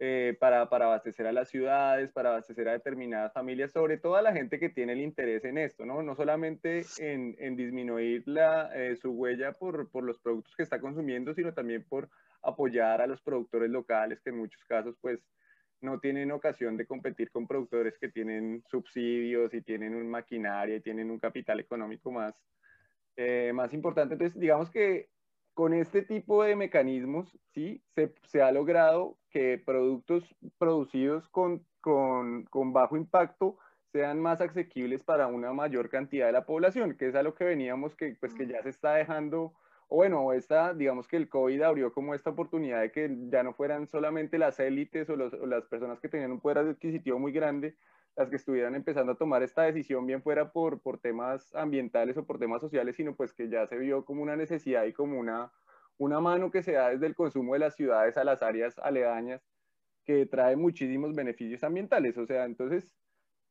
eh, para, para, abastecer a las ciudades, para abastecer a determinadas familias, sobre todo a la gente que tiene el interés en esto, ¿no? No solamente en, en disminuir la, eh, su huella por, por los productos que está consumiendo, sino también por apoyar a los productores locales, que en muchos casos, pues, no tienen ocasión de competir con productores que tienen subsidios y tienen un maquinaria y tienen un capital económico más, eh, más importante. Entonces, digamos que con este tipo de mecanismos, sí, se, ha logrado que productos producidos con, bajo impacto sean más asequibles para una mayor cantidad de la población, que es a lo que veníamos, que, pues, que ya se está dejando o bueno, esta, digamos que el COVID abrió como esta oportunidad de que ya no fueran solamente las élites o, las personas que tenían un poder adquisitivo muy grande las que estuvieran empezando a tomar esta decisión, bien fuera por, por temas ambientales o por temas sociales, sino pues que ya se vio como una necesidad y como una, una mano que se da desde el consumo de las ciudades a las áreas aledañas, que trae muchísimos beneficios ambientales. O sea, entonces,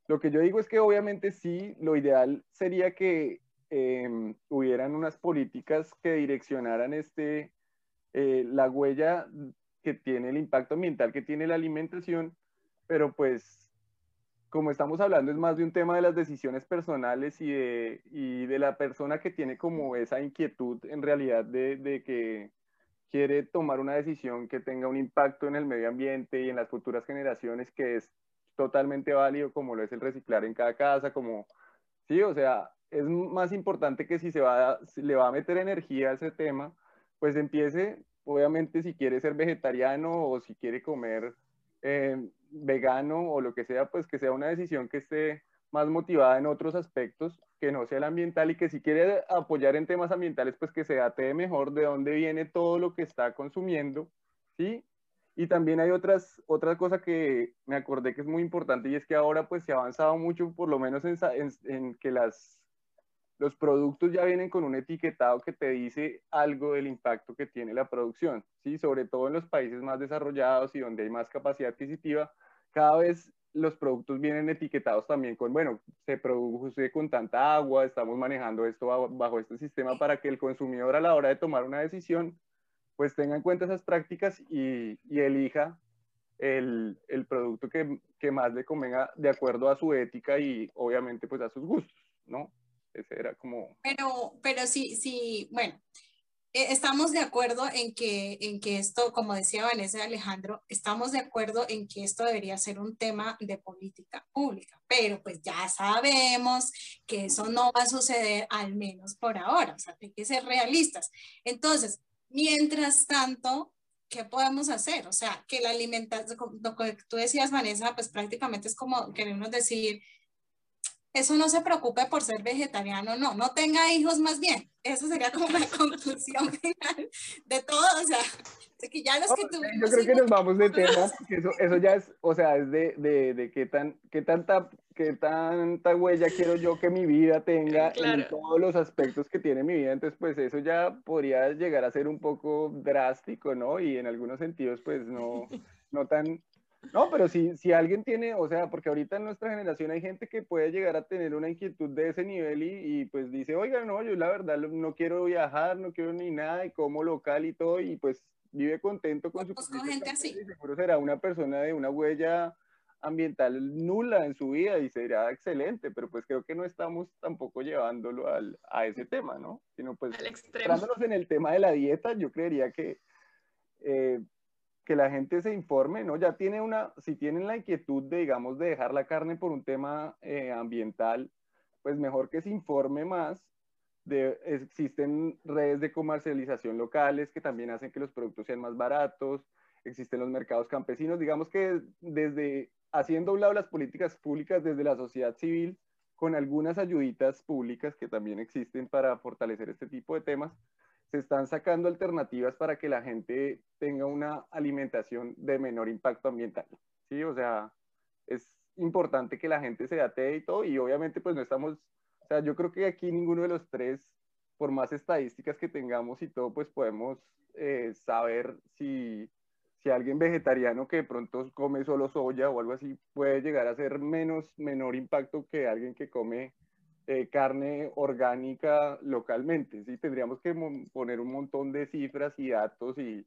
lo que yo digo es que obviamente sí, lo ideal sería que Em, hubieran unas políticas que direccionaran este, eh, la huella que tiene el impacto ambiental que tiene la alimentación, pero pues como estamos hablando es más de un tema de las decisiones personales y de, y de la persona que tiene como esa inquietud en realidad de, de que quiere tomar una decisión que tenga un impacto en el medio ambiente y en las futuras generaciones que es totalmente válido como lo es el reciclar en cada casa, como, sí, o sea, es más importante que si se va le va a meter energía a ese tema, pues empiece, obviamente si quiere ser vegetariano o si quiere comer eh, vegano o lo que sea, pues que sea una decisión que esté más motivada en otros aspectos, que no sea el ambiental y que si quiere apoyar en temas ambientales, pues que se ate mejor de dónde viene todo lo que está consumiendo, ¿sí? Y también hay otras, otra cosa que me acordé que es muy importante y es que ahora pues se ha avanzado mucho, por lo menos en, en que las los productos ya vienen con un etiquetado que te dice algo del impacto que tiene la producción, ¿sí? Sobre todo en los países más desarrollados y donde hay más capacidad adquisitiva, cada vez los productos vienen etiquetados también con, bueno, se produce con tanta agua, estamos manejando esto bajo este sistema para que el consumidor a la hora de tomar una decisión, pues tenga en cuenta esas prácticas y, elija el, el producto que, que, más le convenga de acuerdo a su ética y obviamente pues a sus gustos, ¿no? Ese era como... Pero, pero sí, sí, bueno, e, estamos de acuerdo en que, en que esto, como decía Vanessa y Alejandro, estamos de acuerdo en que esto debería ser un tema de política pública, pero pues ya sabemos que eso no va a suceder, al menos por ahora, o sea, hay que ser realistas. Entonces, mientras tanto, ¿qué podemos hacer? O sea, que la alimentación, lo que tú decías, Vanessa, pues prácticamente es como queremos decir, eso no se preocupe por ser vegetariano, no, no tenga hijos más bien. Esa sería como la conclusión final de todo, o sea, que ya los que tuvimos... Yo creo que nos vamos de tema, porque eso, eso ya es, o sea, es de, de, de qué, tan, qué, tanta, qué tanta huella quiero yo que mi vida tenga en todos los aspectos que tiene mi vida, entonces pues eso ya podría llegar a ser un poco drástico, ¿no? Y en algunos sentidos pues no, no tan no, pero si, si alguien tiene, o sea, porque ahorita en nuestra generación hay gente que puede llegar a tener una inquietud de ese nivel y, y, pues dice, oiga, no, yo la verdad no quiero viajar, no quiero ni nada y como local y todo y pues vive contento con su... Con gente así. seguro será una persona de una huella ambiental nula en su vida y será excelente, pero pues creo que no estamos tampoco llevándolo al, a ese tema, ¿no? Sino pues, centrándonos en el tema de la dieta, yo creería que... Eh, que la gente se informe, ¿no? Ya tiene una, si tienen la inquietud de, digamos, de dejar la carne por un tema eh, ambiental, pues mejor que se informe más. Existen redes de comercialización locales que también hacen que los productos sean más baratos, existen los mercados campesinos, digamos que desde haciendo a un lado las políticas públicas desde la sociedad civil, con algunas ayuditas públicas que también existen para fortalecer este tipo de temas, se están sacando alternativas para que la gente tenga una alimentación de menor impacto ambiental. ¿sí? O sea, es importante que la gente se atee y todo, y obviamente pues no estamos, o sea, yo creo que aquí ninguno de los tres, por más estadísticas que tengamos y todo, pues podemos eh, saber si, si alguien vegetariano que de pronto come solo soya o algo así puede llegar a ser menos, menor impacto que alguien que come eh, carne orgánica localmente. ¿sí? Tendríamos que poner un montón de cifras y datos y,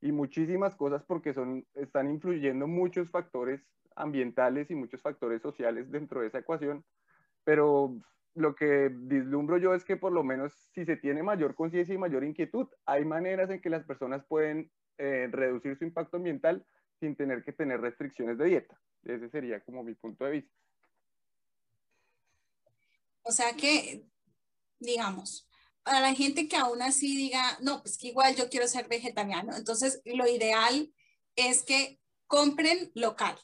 y muchísimas cosas porque son, están influyendo muchos factores ambientales y muchos factores sociales dentro de esa ecuación, pero lo que vislumbro yo es que por lo menos si se tiene mayor conciencia y mayor inquietud, hay maneras en que las personas pueden eh, reducir su impacto ambiental sin tener que tener restricciones de dieta. Ese sería como mi punto de vista. O sea que, digamos, para la gente que aún así diga, no, pues que igual yo quiero ser vegetariano, entonces lo ideal es que compren local,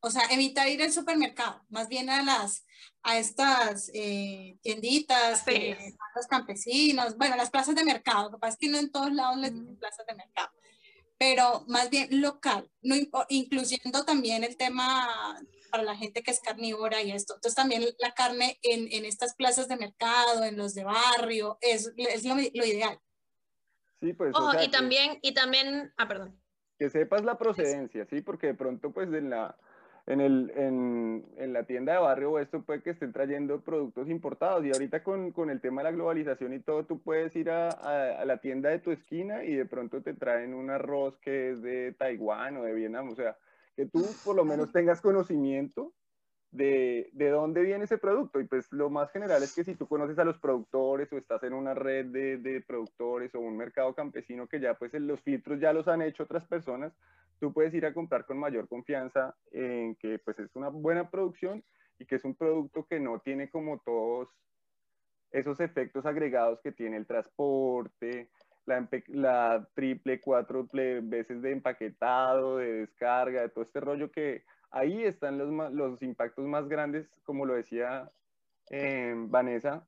o sea, evitar ir al supermercado, más bien a las, a estas eh, tienditas, los campesinos, bueno, las plazas de mercado, lo que pasa es que no en todos lados les dicen plazas de mercado, pero más bien local, no, incluyendo también el tema para la gente que es carnívora y esto. Entonces también la carne en, en estas plazas de mercado, en los de barrio, es, es lo, lo, ideal. Sí, pues. y también, y también, ah, perdón. Que sepas la procedencia, sí, porque de pronto pues en la, en, el, en, en, la tienda de barrio esto puede que estén trayendo productos importados y ahorita con, con el tema de la globalización y todo, tú puedes ir a, a, la tienda de tu esquina y de pronto te traen un arroz que es de Taiwán o de Vietnam, o sea, que tú por lo menos tengas conocimiento de, de, dónde viene ese producto. Y pues lo más general es que si tú conoces a los productores o estás en una red de, de productores o un mercado campesino que ya pues los filtros ya los han hecho otras personas, tú puedes ir a comprar con mayor confianza en que pues es una buena producción y que es un producto que no tiene como todos esos efectos agregados que tiene el transporte, la, triple, cuádruple veces de empaquetado, de descarga, de todo este rollo que ahí están los, los impactos más grandes, como lo decía eh, Vanessa,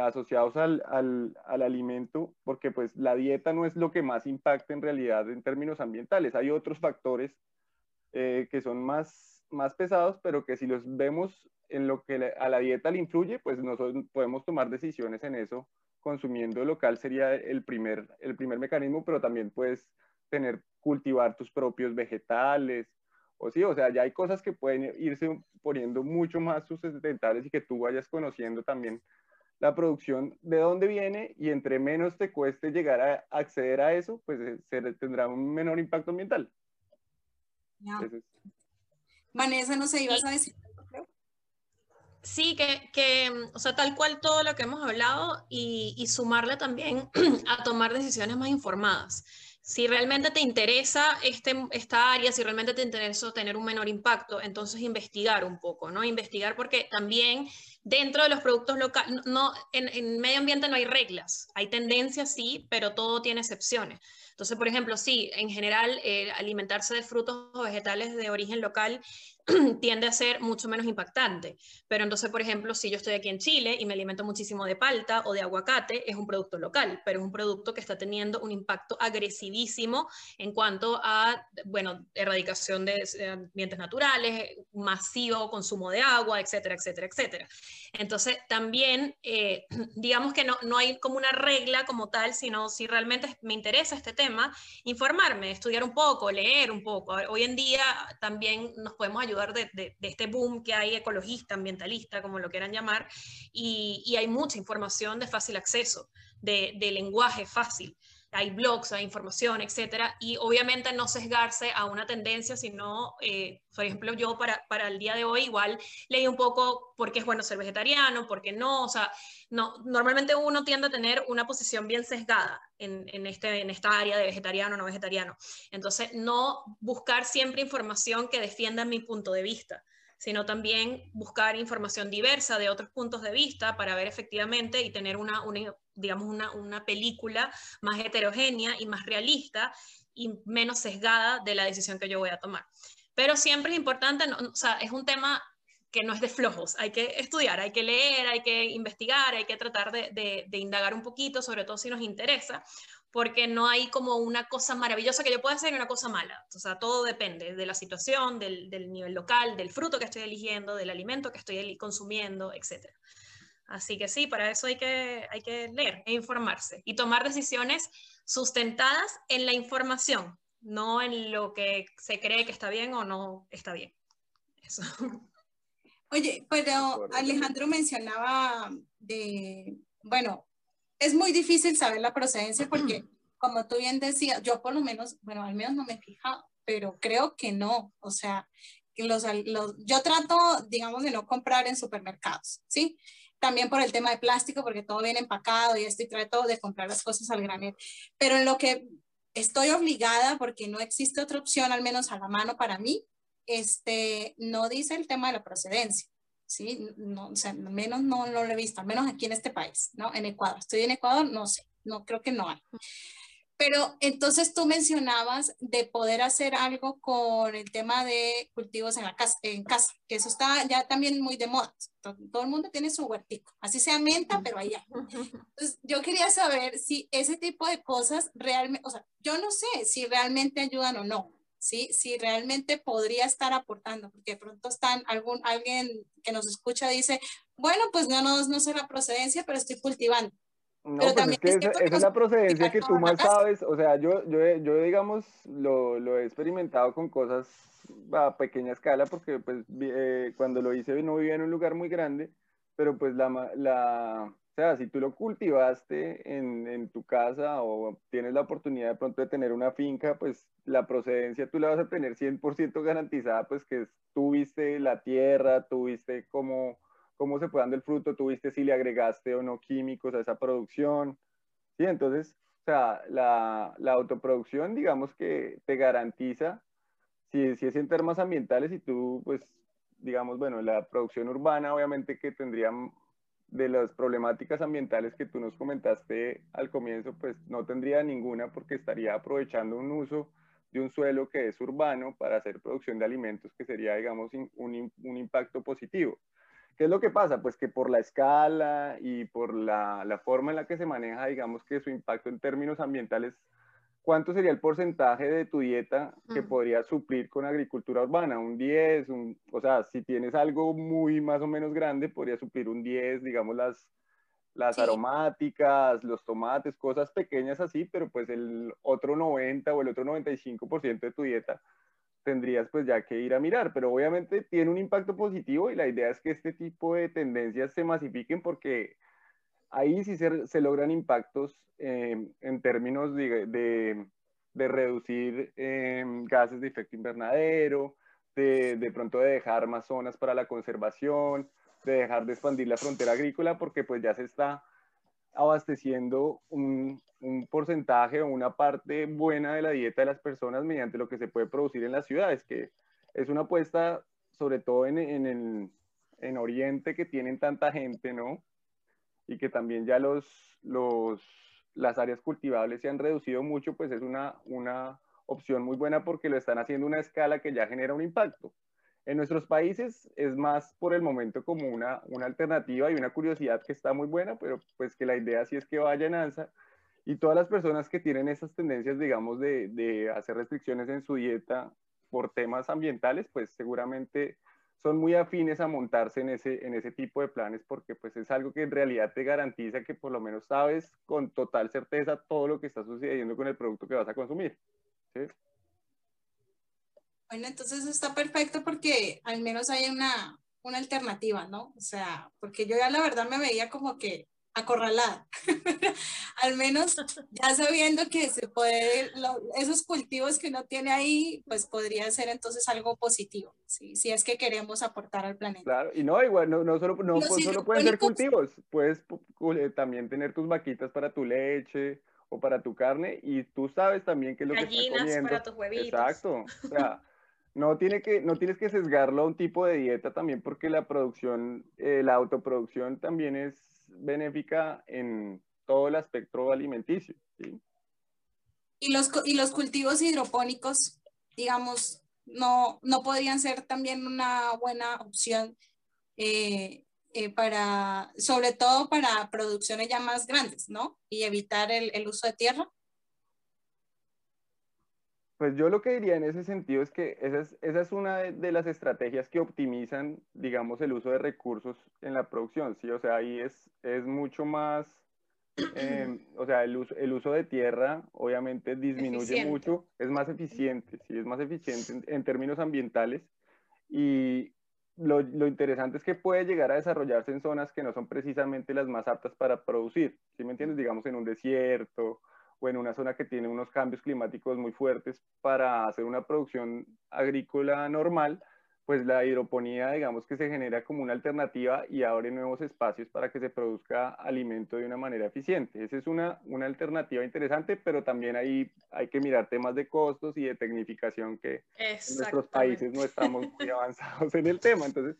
asociados al, al, al, alimento, porque pues la dieta no es lo que más impacta en realidad en términos ambientales. Hay otros factores eh, que son más, más pesados, pero que si los vemos en lo que a la dieta le influye, pues nosotros podemos tomar decisiones en eso. Consumiendo local sería el primer, el primer mecanismo, pero también puedes tener, cultivar tus propios vegetales, o sí, o sea, ya hay cosas que pueden irse poniendo mucho más sustentables y que tú vayas conociendo también la producción de dónde viene y entre menos te cueste llegar a acceder a eso, pues eh, se tendrá un menor impacto ambiental. Vanessa, no sé, ibas a decir Sí, que, que, o sea, tal cual todo lo que hemos hablado y, sumarle también a tomar decisiones más informadas si realmente te interesa este, esta área, si realmente te interesa tener un menor impacto, entonces investigar un poco, ¿no? Investigar porque también dentro de los productos locales, no, en, en, medio ambiente no hay reglas, hay tendencias sí, pero todo tiene excepciones. Entonces, por ejemplo, sí, en general, eh, alimentarse de frutos o vegetales de origen local tiende a ser mucho menos impactante. Pero entonces, por ejemplo, si yo estoy aquí en Chile y me alimento muchísimo de palta o de aguacate, es un producto local, pero es un producto que está teniendo un impacto agresivísimo en cuanto a, bueno, erradicación de ambientes naturales, masivo consumo de agua, etcétera, etcétera, etcétera. Entonces, también, eh, digamos que no, no hay como una regla como tal, sino si realmente me interesa este tema, informarme, estudiar un poco, leer un poco. Hoy en día también nos podemos ayudar de, este boom que hay ecologista, ambientalista, como lo quieran llamar, y, hay mucha información de fácil acceso, de, lenguaje fácil hay blogs, hay información, etcétera, y obviamente no sesgarse a una tendencia, sino, eh, por ejemplo, yo para, para el día de hoy igual leí un poco por qué es bueno ser vegetariano, por qué no, o sea, no, normalmente uno tiende a tener una posición bien sesgada en, en, este, en esta área de vegetariano no vegetariano. Entonces, no buscar siempre información que defienda mi punto de vista, sino también buscar información diversa de otros puntos de vista para ver efectivamente y tener una, una digamos, una, una película más heterogénea y más realista y menos sesgada de la decisión que yo voy a tomar. Pero siempre es importante, o sea, es un tema que no es de flojos, hay que estudiar, hay que leer, hay que investigar, hay que tratar de, de, indagar un poquito, sobre todo si nos interesa, porque no hay como una cosa maravillosa que yo pueda hacer y una cosa mala. O sea, todo depende de la situación, del, del, nivel local, del fruto que estoy eligiendo, del alimento que estoy consumiendo, etc. Así que sí, para eso hay que, hay que leer e informarse y tomar decisiones sustentadas en la información, no en lo que se cree que está bien o no está bien. Eso. Oye, pero Alejandro mencionaba de, bueno, es muy difícil saber la procedencia porque, como tú bien decías, yo por lo menos, bueno, al menos no me he fijado, pero creo que no. O sea, los, los, yo trato, digamos, de no comprar en supermercados, ¿sí? También por el tema de plástico, porque todo viene empacado y esto, y trato de comprar las cosas al granel. Pero en lo que estoy obligada, porque no existe otra opción, al menos a la mano para mí, este, no dice el tema de la procedencia. ¿sí? No, o sea, menos no, lo he visto, al menos aquí en este país, ¿no? En Ecuador. Estoy en Ecuador, no sé, no creo que no hay. Pero entonces tú mencionabas de poder hacer algo con el tema de cultivos en la casa, en casa, que eso está ya también muy de moda. Todo, el mundo tiene su huertico, así sea menta, pero allá. Entonces, yo quería saber si ese tipo de cosas realmente, o sea, yo no sé si realmente ayudan o no, ¿sí? Si realmente podría estar aportando, porque de pronto están algún, alguien que nos escucha dice, bueno, pues no, no, no sé la procedencia, pero estoy cultivando. No, pero pues es que esa, es la procedencia que tú más sabes, o sea, yo, yo, yo digamos, lo, lo, he experimentado con cosas a pequeña escala, porque pues eh, cuando lo hice no vivía en un lugar muy grande, pero pues la, la, o sea, si tú lo cultivaste en, en, tu casa o tienes la oportunidad de pronto de tener una finca, pues la procedencia tú la vas a tener 100% garantizada, pues que tuviste la tierra, tuviste cómo, cómo se fue dando el fruto, tuviste si le agregaste o no químicos a esa producción. Sí, entonces, o sea, la, la autoproducción, digamos que te garantiza, si, si es en temas ambientales y tú, pues, digamos, bueno, la producción urbana obviamente que tendría de las problemáticas ambientales que tú nos comentaste al comienzo, pues no tendría ninguna porque estaría aprovechando un uso de un suelo que es urbano para hacer producción de alimentos que sería, digamos, un, un impacto positivo. ¿Qué es lo que pasa? Pues que por la escala y por la, la, forma en la que se maneja, digamos que su impacto en términos ambientales ¿cuánto sería el porcentaje de tu dieta que podrías suplir con agricultura urbana? ¿Un 10? Un, o sea, si tienes algo muy más o menos grande, podría suplir un 10, digamos las, las aromáticas, los tomates, cosas pequeñas así, pero pues el otro 90 o el otro 95% de tu dieta tendrías pues ya que ir a mirar, pero obviamente tiene un impacto positivo y la idea es que este tipo de tendencias se masifiquen porque ahí sí se, logran impactos eh, en términos de, de, reducir eh, gases de efecto invernadero, de, de pronto de dejar más zonas para la conservación, de dejar de expandir la frontera agrícola, porque pues ya se está abasteciendo un, un, porcentaje o una parte buena de la dieta de las personas mediante lo que se puede producir en las ciudades, que es una apuesta sobre todo en, en, el, en Oriente que tienen tanta gente, ¿no? y que también ya los, los, las áreas cultivables se han reducido mucho, pues es una, una opción muy buena porque lo están haciendo a una escala que ya genera un impacto. En nuestros países es más por el momento como una, una alternativa y una curiosidad que está muy buena, pero pues que la idea sí es que vaya en alza y todas las personas que tienen esas tendencias, digamos, de, de hacer restricciones en su dieta por temas ambientales, pues seguramente son muy afines a montarse en ese, en ese tipo de planes porque pues es algo que en realidad te garantiza que por lo menos sabes con total certeza todo lo que está sucediendo con el producto que vas a consumir. Bueno, entonces está perfecto porque al menos hay una, una alternativa, ¿no? O sea, porque yo ya la verdad me veía como que acorralada. Al menos ya sabiendo que se puede, esos cultivos que uno tiene ahí, pues podría ser entonces algo positivo, ¿sí? si es que queremos aportar al planeta. Claro, y no, igual, no, no solo, no, pues, solo pueden ser cultivos, puedes eh, también tener tus vaquitas para tu leche o para tu carne y tú sabes también qué es lo que estás comiendo. para tus huevitos. Exacto, o sea, no, tiene que, no tienes que sesgarlo a un tipo de dieta también porque la producción, eh, la autoproducción también es benéfica en todo el aspecto alimenticio. ¿sí? ¿Y, los, ¿Y los cultivos hidropónicos, digamos, no, no podrían ser también una buena opción eh, eh, para, sobre todo para producciones ya más grandes, ¿no? Y evitar el, el uso de tierra. Pues yo lo que diría en ese sentido es que esa es, esa es una de, las estrategias que optimizan, digamos, el uso de recursos en la producción, ¿sí? O sea, ahí es, es mucho más, em, o sea, el uso, el uso de tierra obviamente disminuye mucho, es más eficiente, sí, es más eficiente en, términos ambientales y lo, lo, interesante es que puede llegar a desarrollarse en zonas que no son precisamente las más aptas para producir, ¿sí me entiendes? Digamos en un desierto o en una zona que tiene unos cambios climáticos muy fuertes para hacer una producción agrícola normal, pues la hidroponía, digamos que se genera como una alternativa y abre nuevos espacios para que se produzca alimento de una manera eficiente. Esa es una, una alternativa interesante, pero también ahí hay que mirar temas de costos y de tecnificación que en nuestros países no estamos muy avanzados en el tema. Entonces,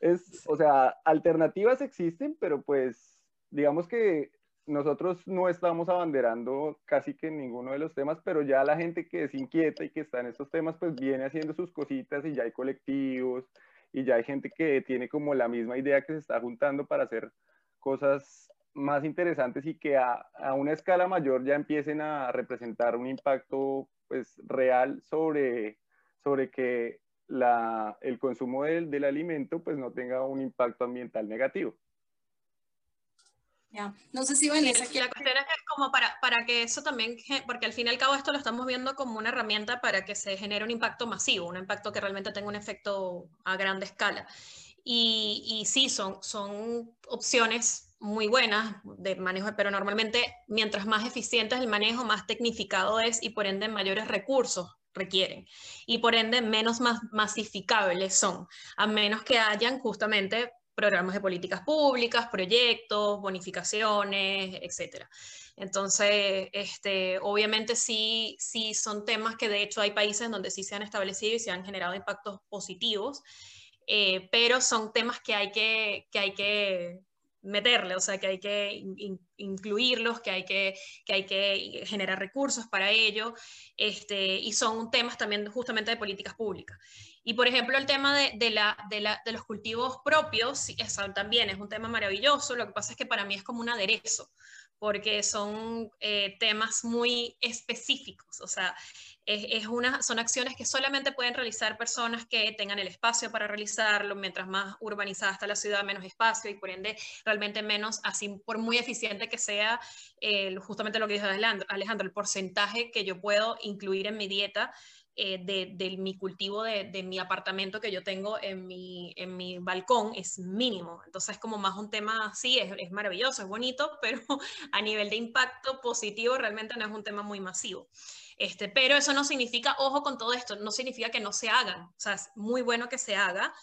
es, o sea, alternativas existen, pero pues digamos que nosotros no estamos abanderando casi que ninguno de los temas, pero ya la gente que es inquieta y que está en estos temas, pues viene haciendo sus cositas y ya hay colectivos y ya hay gente que tiene como la misma idea que se está juntando para hacer cosas más interesantes y que a, una escala mayor ya empiecen a representar un impacto pues real sobre, sobre que la, el consumo del, del alimento pues no tenga un impacto ambiental negativo. No sé si Vanessa La cuestión es como para, para que eso también, porque al fin y al cabo esto lo estamos viendo como una herramienta para que se genere un impacto masivo, un impacto que realmente tenga un efecto a grande escala. Y, y sí, son, son opciones muy buenas de manejo, pero normalmente mientras más eficiente es el manejo, más tecnificado es y por ende mayores recursos requieren. Y por ende menos más masificables son, a menos que hayan justamente programas de políticas públicas, proyectos, bonificaciones, etc. Entonces, este, obviamente sí, sí son temas que de hecho hay países donde sí se han establecido y se han generado impactos positivos, eh, pero son temas que hay que, que hay que meterle, o sea, que hay que incluirlos, que hay que, que hay que generar recursos para ello, este, y son temas también justamente de políticas públicas. Y por ejemplo, el tema de, de, la, de, la, de los cultivos propios también es un tema maravilloso. Lo que pasa es que para mí es como un aderezo, porque son eh, temas muy específicos. O sea, es, una, son acciones que solamente pueden realizar personas que tengan el espacio para realizarlo. Mientras más urbanizada está la ciudad, menos espacio y por ende realmente menos, así por muy eficiente que sea, justamente lo que dijo Alejandro, Alejandro, el porcentaje que yo puedo incluir en mi dieta eh, de, mi cultivo de, de, mi apartamento que yo tengo en mi, en mi balcón es mínimo. Entonces, como más un tema así, es, es, maravilloso, es bonito, pero a nivel de impacto positivo realmente no es un tema muy masivo. Este, pero eso no significa, ojo con todo esto, no significa que no se hagan. O sea, es muy bueno que se haga.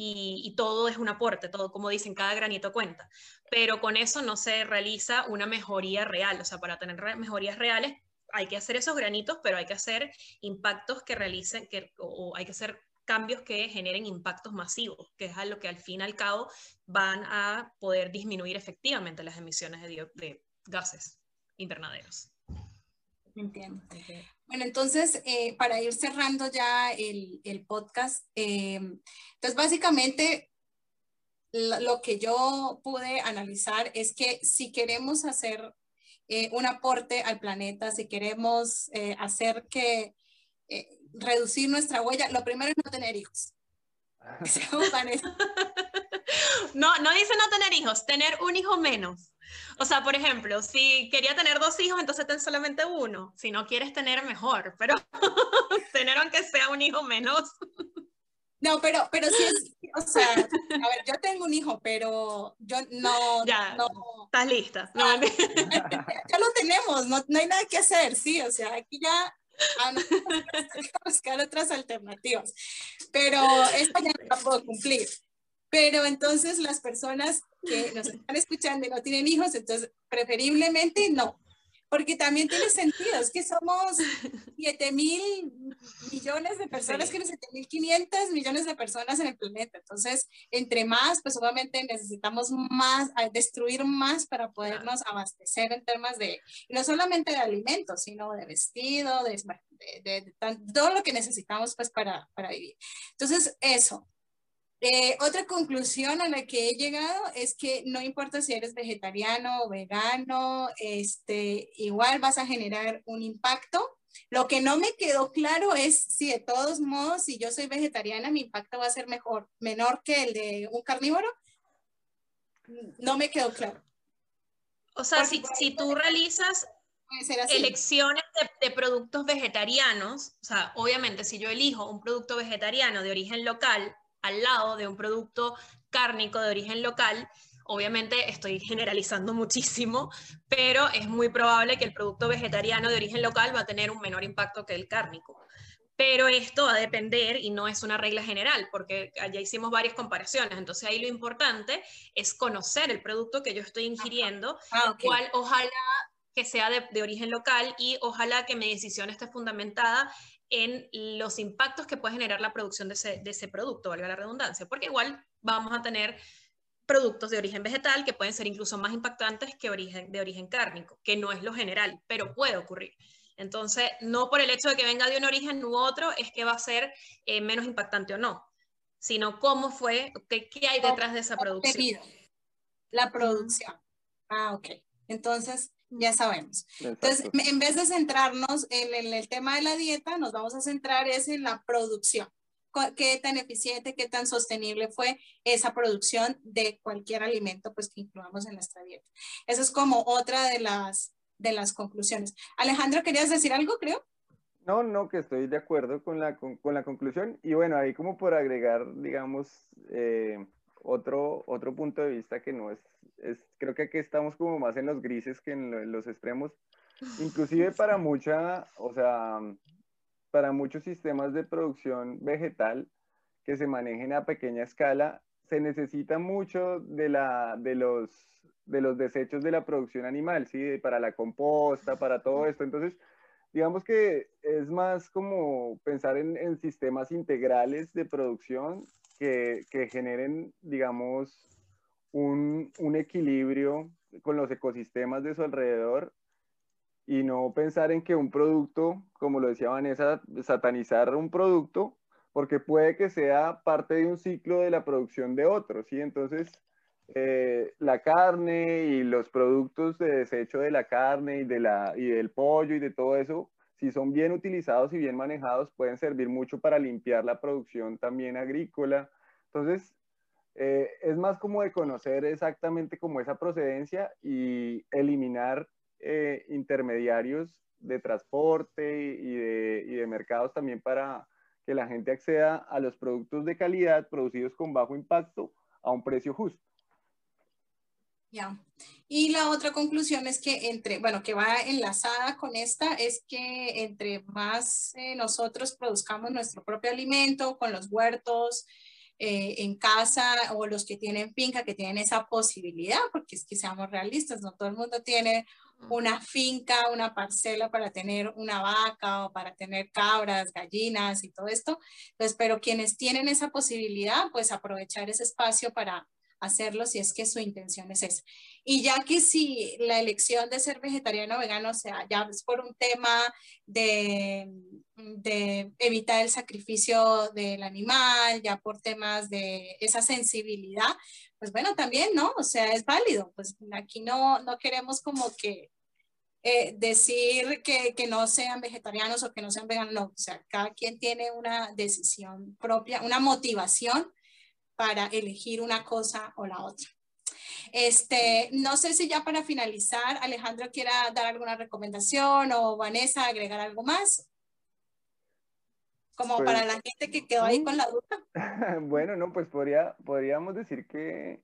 Y, todo es un aporte, todo como dicen, cada granito cuenta. Pero con eso no se realiza una mejoría real. O sea, para tener mejorías reales hay que hacer esos granitos, pero hay que hacer impactos que realicen, que, o hay que hacer cambios que generen impactos masivos, que es a lo que al fin y al cabo van a poder disminuir efectivamente las emisiones de gases invernaderos. Entiendo. Bueno, entonces, eh, para ir cerrando ya el, el podcast, eh, entonces básicamente lo que yo pude analizar es que si queremos hacer eh, un aporte al planeta, si queremos eh, hacer que eh, reducir nuestra huella, lo primero es no tener hijos. no, no dice no tener hijos, tener un hijo menos. O sea, por ejemplo, si quería tener dos hijos, entonces ten solamente uno. Si no quieres tener, mejor, pero tener aunque sea un hijo menos. No, pero, pero sí es, o sea, a ver, yo tengo un hijo, pero yo no... Ya, no, estás lista. No, ya, lo tenemos, no, no, hay nada que hacer, sí, o sea, aquí ya ah, hay que buscar otras alternativas, pero esta ya no la puedo cumplir. Pero entonces las personas que nos están escuchando y no tienen hijos, entonces preferiblemente no. porque también tiene sentido, es que somos 7 mil millones de personas, que 7 mil 500 millones de personas en el planeta, entonces, entre más, pues obviamente necesitamos más, destruir más para podernos abastecer en temas de, no solamente de alimentos, sino de vestido, de, de, todo lo que necesitamos pues para, para vivir. Entonces, eso, eh, otra conclusión a la que he llegado es que no importa si eres vegetariano o vegano, este, igual vas a generar un impacto. Lo que no me quedó claro es si de todos modos, si yo soy vegetariana, mi impacto va a ser mejor, menor que el de un carnívoro. No me quedó claro. O sea, si, si, tú realizas elecciones de, de, productos vegetarianos, o sea, obviamente si yo elijo un producto vegetariano de origen local, al lado de un producto cárnico de origen local, obviamente estoy generalizando muchísimo, pero es muy probable que el producto vegetariano de origen local va a tener un menor impacto que el cárnico. Pero esto va a depender y no es una regla general, porque ya hicimos varias comparaciones. Entonces ahí lo importante es conocer el producto que yo estoy ingiriendo, ah, cual ojalá que sea de, de, origen local y ojalá que mi decisión esté fundamentada en los impactos que puede generar la producción de ese, producto, valga la redundancia, porque igual vamos a tener productos de origen vegetal que pueden ser incluso más impactantes que origen, de origen cárnico, que no es lo general, pero puede ocurrir. Entonces, no por el hecho de que venga de un origen u otro es que va a ser eh, menos impactante o no, sino cómo fue, qué, qué hay detrás de esa producción. La producción. Ah, ok. Entonces, ya sabemos. Entonces, en vez de centrarnos en, el tema de la dieta, nos vamos a centrar es en la producción. Qué tan eficiente, qué tan sostenible fue esa producción de cualquier alimento pues, que incluamos en nuestra dieta. Esa es como otra de las, de las conclusiones. Alejandro, ¿querías decir algo, creo? No, no, que estoy de acuerdo con la, con, la conclusión. Y bueno, ahí como por agregar, digamos, eh, otro, otro punto de vista que no es creo que aquí estamos como más en los grises que en, los extremos. Inclusive para mucha, o sea, para muchos sistemas de producción vegetal que se manejen a pequeña escala, se necesita mucho de, la, de, los, de los desechos de la producción animal, ¿sí? Para la composta, para todo esto. Entonces, digamos que es más como pensar en, en sistemas integrales de producción que, generen, digamos, un, equilibrio con los ecosistemas de su alrededor y no pensar en que un producto, como lo decía Vanessa, satanizar un producto, porque puede que sea parte de un ciclo de la producción de otros, ¿sí? Entonces, eh, la carne y los productos de desecho de la carne y, de la, y del pollo y de todo eso, si son bien utilizados y bien manejados, pueden servir mucho para limpiar la producción también agrícola. Entonces, eh, es más como de conocer exactamente como esa procedencia y eliminar eh, intermediarios de transporte y de, y de, mercados también para que la gente acceda a los productos de calidad producidos con bajo impacto a un precio justo. Ya. Y la otra conclusión es que entre, bueno, que va enlazada con esta, es que entre más eh, nosotros produzcamos nuestro propio alimento con los huertos, eh, en casa o los que tienen finca, que tienen esa posibilidad, porque es que seamos realistas, no todo el mundo tiene una finca, una parcela para tener una vaca o para tener cabras, gallinas y todo esto. Entonces, pero quienes tienen esa posibilidad, pues aprovechar ese espacio para, hacerlo si es que su intención es esa. Y ya que si la elección de ser vegetariano o vegano, o sea, ya es por un tema de, de evitar el sacrificio del animal, ya por temas de esa sensibilidad, pues bueno, también, ¿no? O sea, es válido. Pues aquí no, no queremos como que eh, decir que, que, no sean vegetarianos o que no sean veganos, no, o sea, cada quien tiene una decisión propia, una motivación para elegir una cosa o la otra. Este, no sé si ya para finalizar, Alejandro quiera dar alguna recomendación o Vanessa agregar algo más. Como pues para la gente que quedó ahí con la duda. bueno, no, pues podría, podríamos decir que,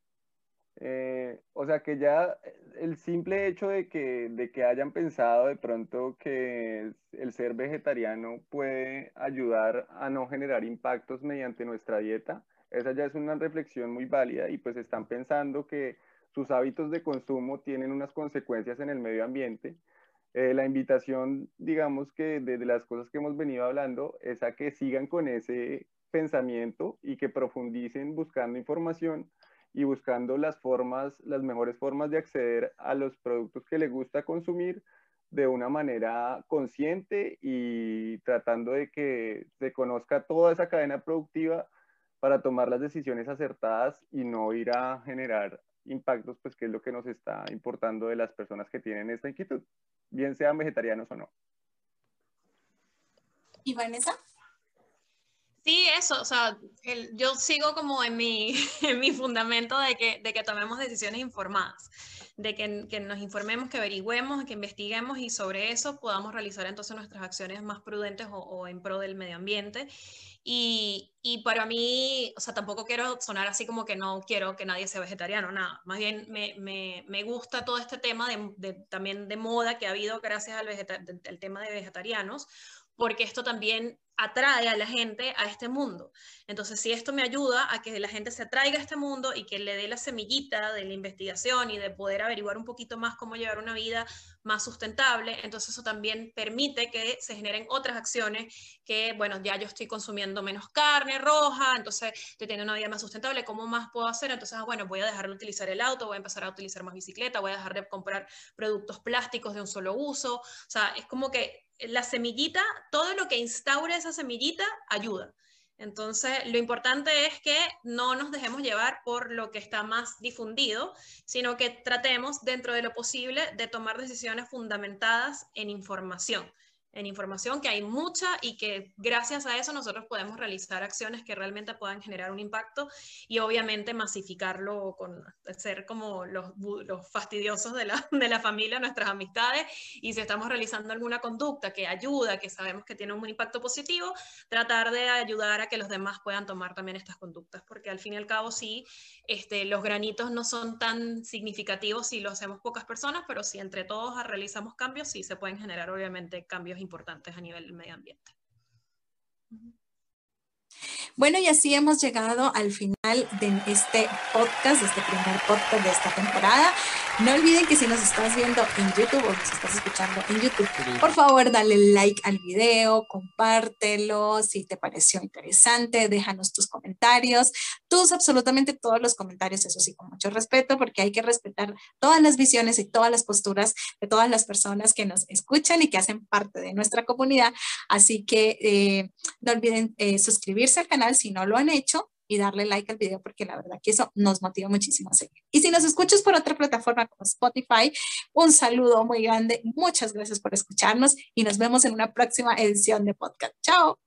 eh, o sea, que ya el simple hecho de que, de que hayan pensado de pronto que el ser vegetariano puede ayudar a no generar impactos mediante nuestra dieta, esa ya es una reflexión muy válida y pues están pensando que sus hábitos de consumo tienen unas consecuencias en el medio ambiente. Eh, la invitación, digamos que desde las cosas que hemos venido hablando, es a que sigan con ese pensamiento y que profundicen buscando información y buscando las formas, las mejores formas de acceder a los productos que les gusta consumir de una manera consciente y tratando de que se conozca toda esa cadena productiva para tomar las decisiones acertadas y no ir a generar impactos, pues que es lo que nos está importando de las personas que tienen esta inquietud bien sean vegetarianos o no. ¿Y Vanessa? Sí, eso, o sea, yo sigo como en mi, en mi fundamento de que, de que tomemos decisiones informadas, de que, que, nos informemos, que averigüemos, que investiguemos y sobre eso podamos realizar entonces nuestras acciones más prudentes o, o en pro del medio ambiente. Y, y, para mí, o sea, tampoco quiero sonar así como que no quiero que nadie sea vegetariano, nada. Más bien me, me, me gusta todo este tema de, de, también de moda que ha habido gracias al, al tema de vegetarianos, porque esto también atrae a la gente a este mundo. Entonces, si esto me ayuda a que la gente se atraiga a este mundo y que le dé la semillita de la investigación y de poder averiguar un poquito más cómo llevar una vida más sustentable, entonces eso también permite que se generen otras acciones que, bueno, ya yo estoy consumiendo menos carne roja, entonces estoy teniendo una vida más sustentable, ¿cómo más puedo hacer? Entonces, ah, bueno, voy a dejar de utilizar el auto, voy a empezar a utilizar más bicicleta, voy a dejar de comprar productos plásticos de un solo uso, o sea, es como que la semillita, todo lo que instaure esa semillita ayuda. Entonces, lo importante es que no nos dejemos llevar por lo que está más difundido, sino que tratemos, dentro de lo posible, de tomar decisiones fundamentadas en información en información, que hay mucha y que gracias a eso nosotros podemos realizar acciones que realmente puedan generar un impacto y obviamente masificarlo con ser como los, los fastidiosos de la, de la familia, nuestras amistades, y si estamos realizando alguna conducta que ayuda, que sabemos que tiene un impacto positivo, tratar de ayudar a que los demás puedan tomar también estas conductas, porque al fin y al cabo sí, este, los granitos no son tan significativos si lo hacemos pocas personas, pero si entre todos realizamos cambios, sí se pueden generar obviamente cambios importantes a nivel medio ambiente. Bueno, y así hemos llegado al final de este podcast, de este primer podcast de esta temporada. No olviden que si nos estás viendo en YouTube o nos estás escuchando en YouTube, por favor dale like al video, compártelo, si te pareció interesante, déjanos tus comentarios, tus absolutamente todos los comentarios, eso sí, con mucho respeto, porque hay que respetar todas las visiones y todas las posturas de todas las personas que nos escuchan y que hacen parte de nuestra comunidad. Así que eh, no olviden eh, suscribirse al canal si no lo han hecho y darle like al video porque la verdad que eso nos motiva muchísimo a seguir. Y si nos escuchas por otra plataforma como Spotify, un saludo muy grande. Muchas gracias por escucharnos y nos vemos en una próxima edición de podcast. Chao.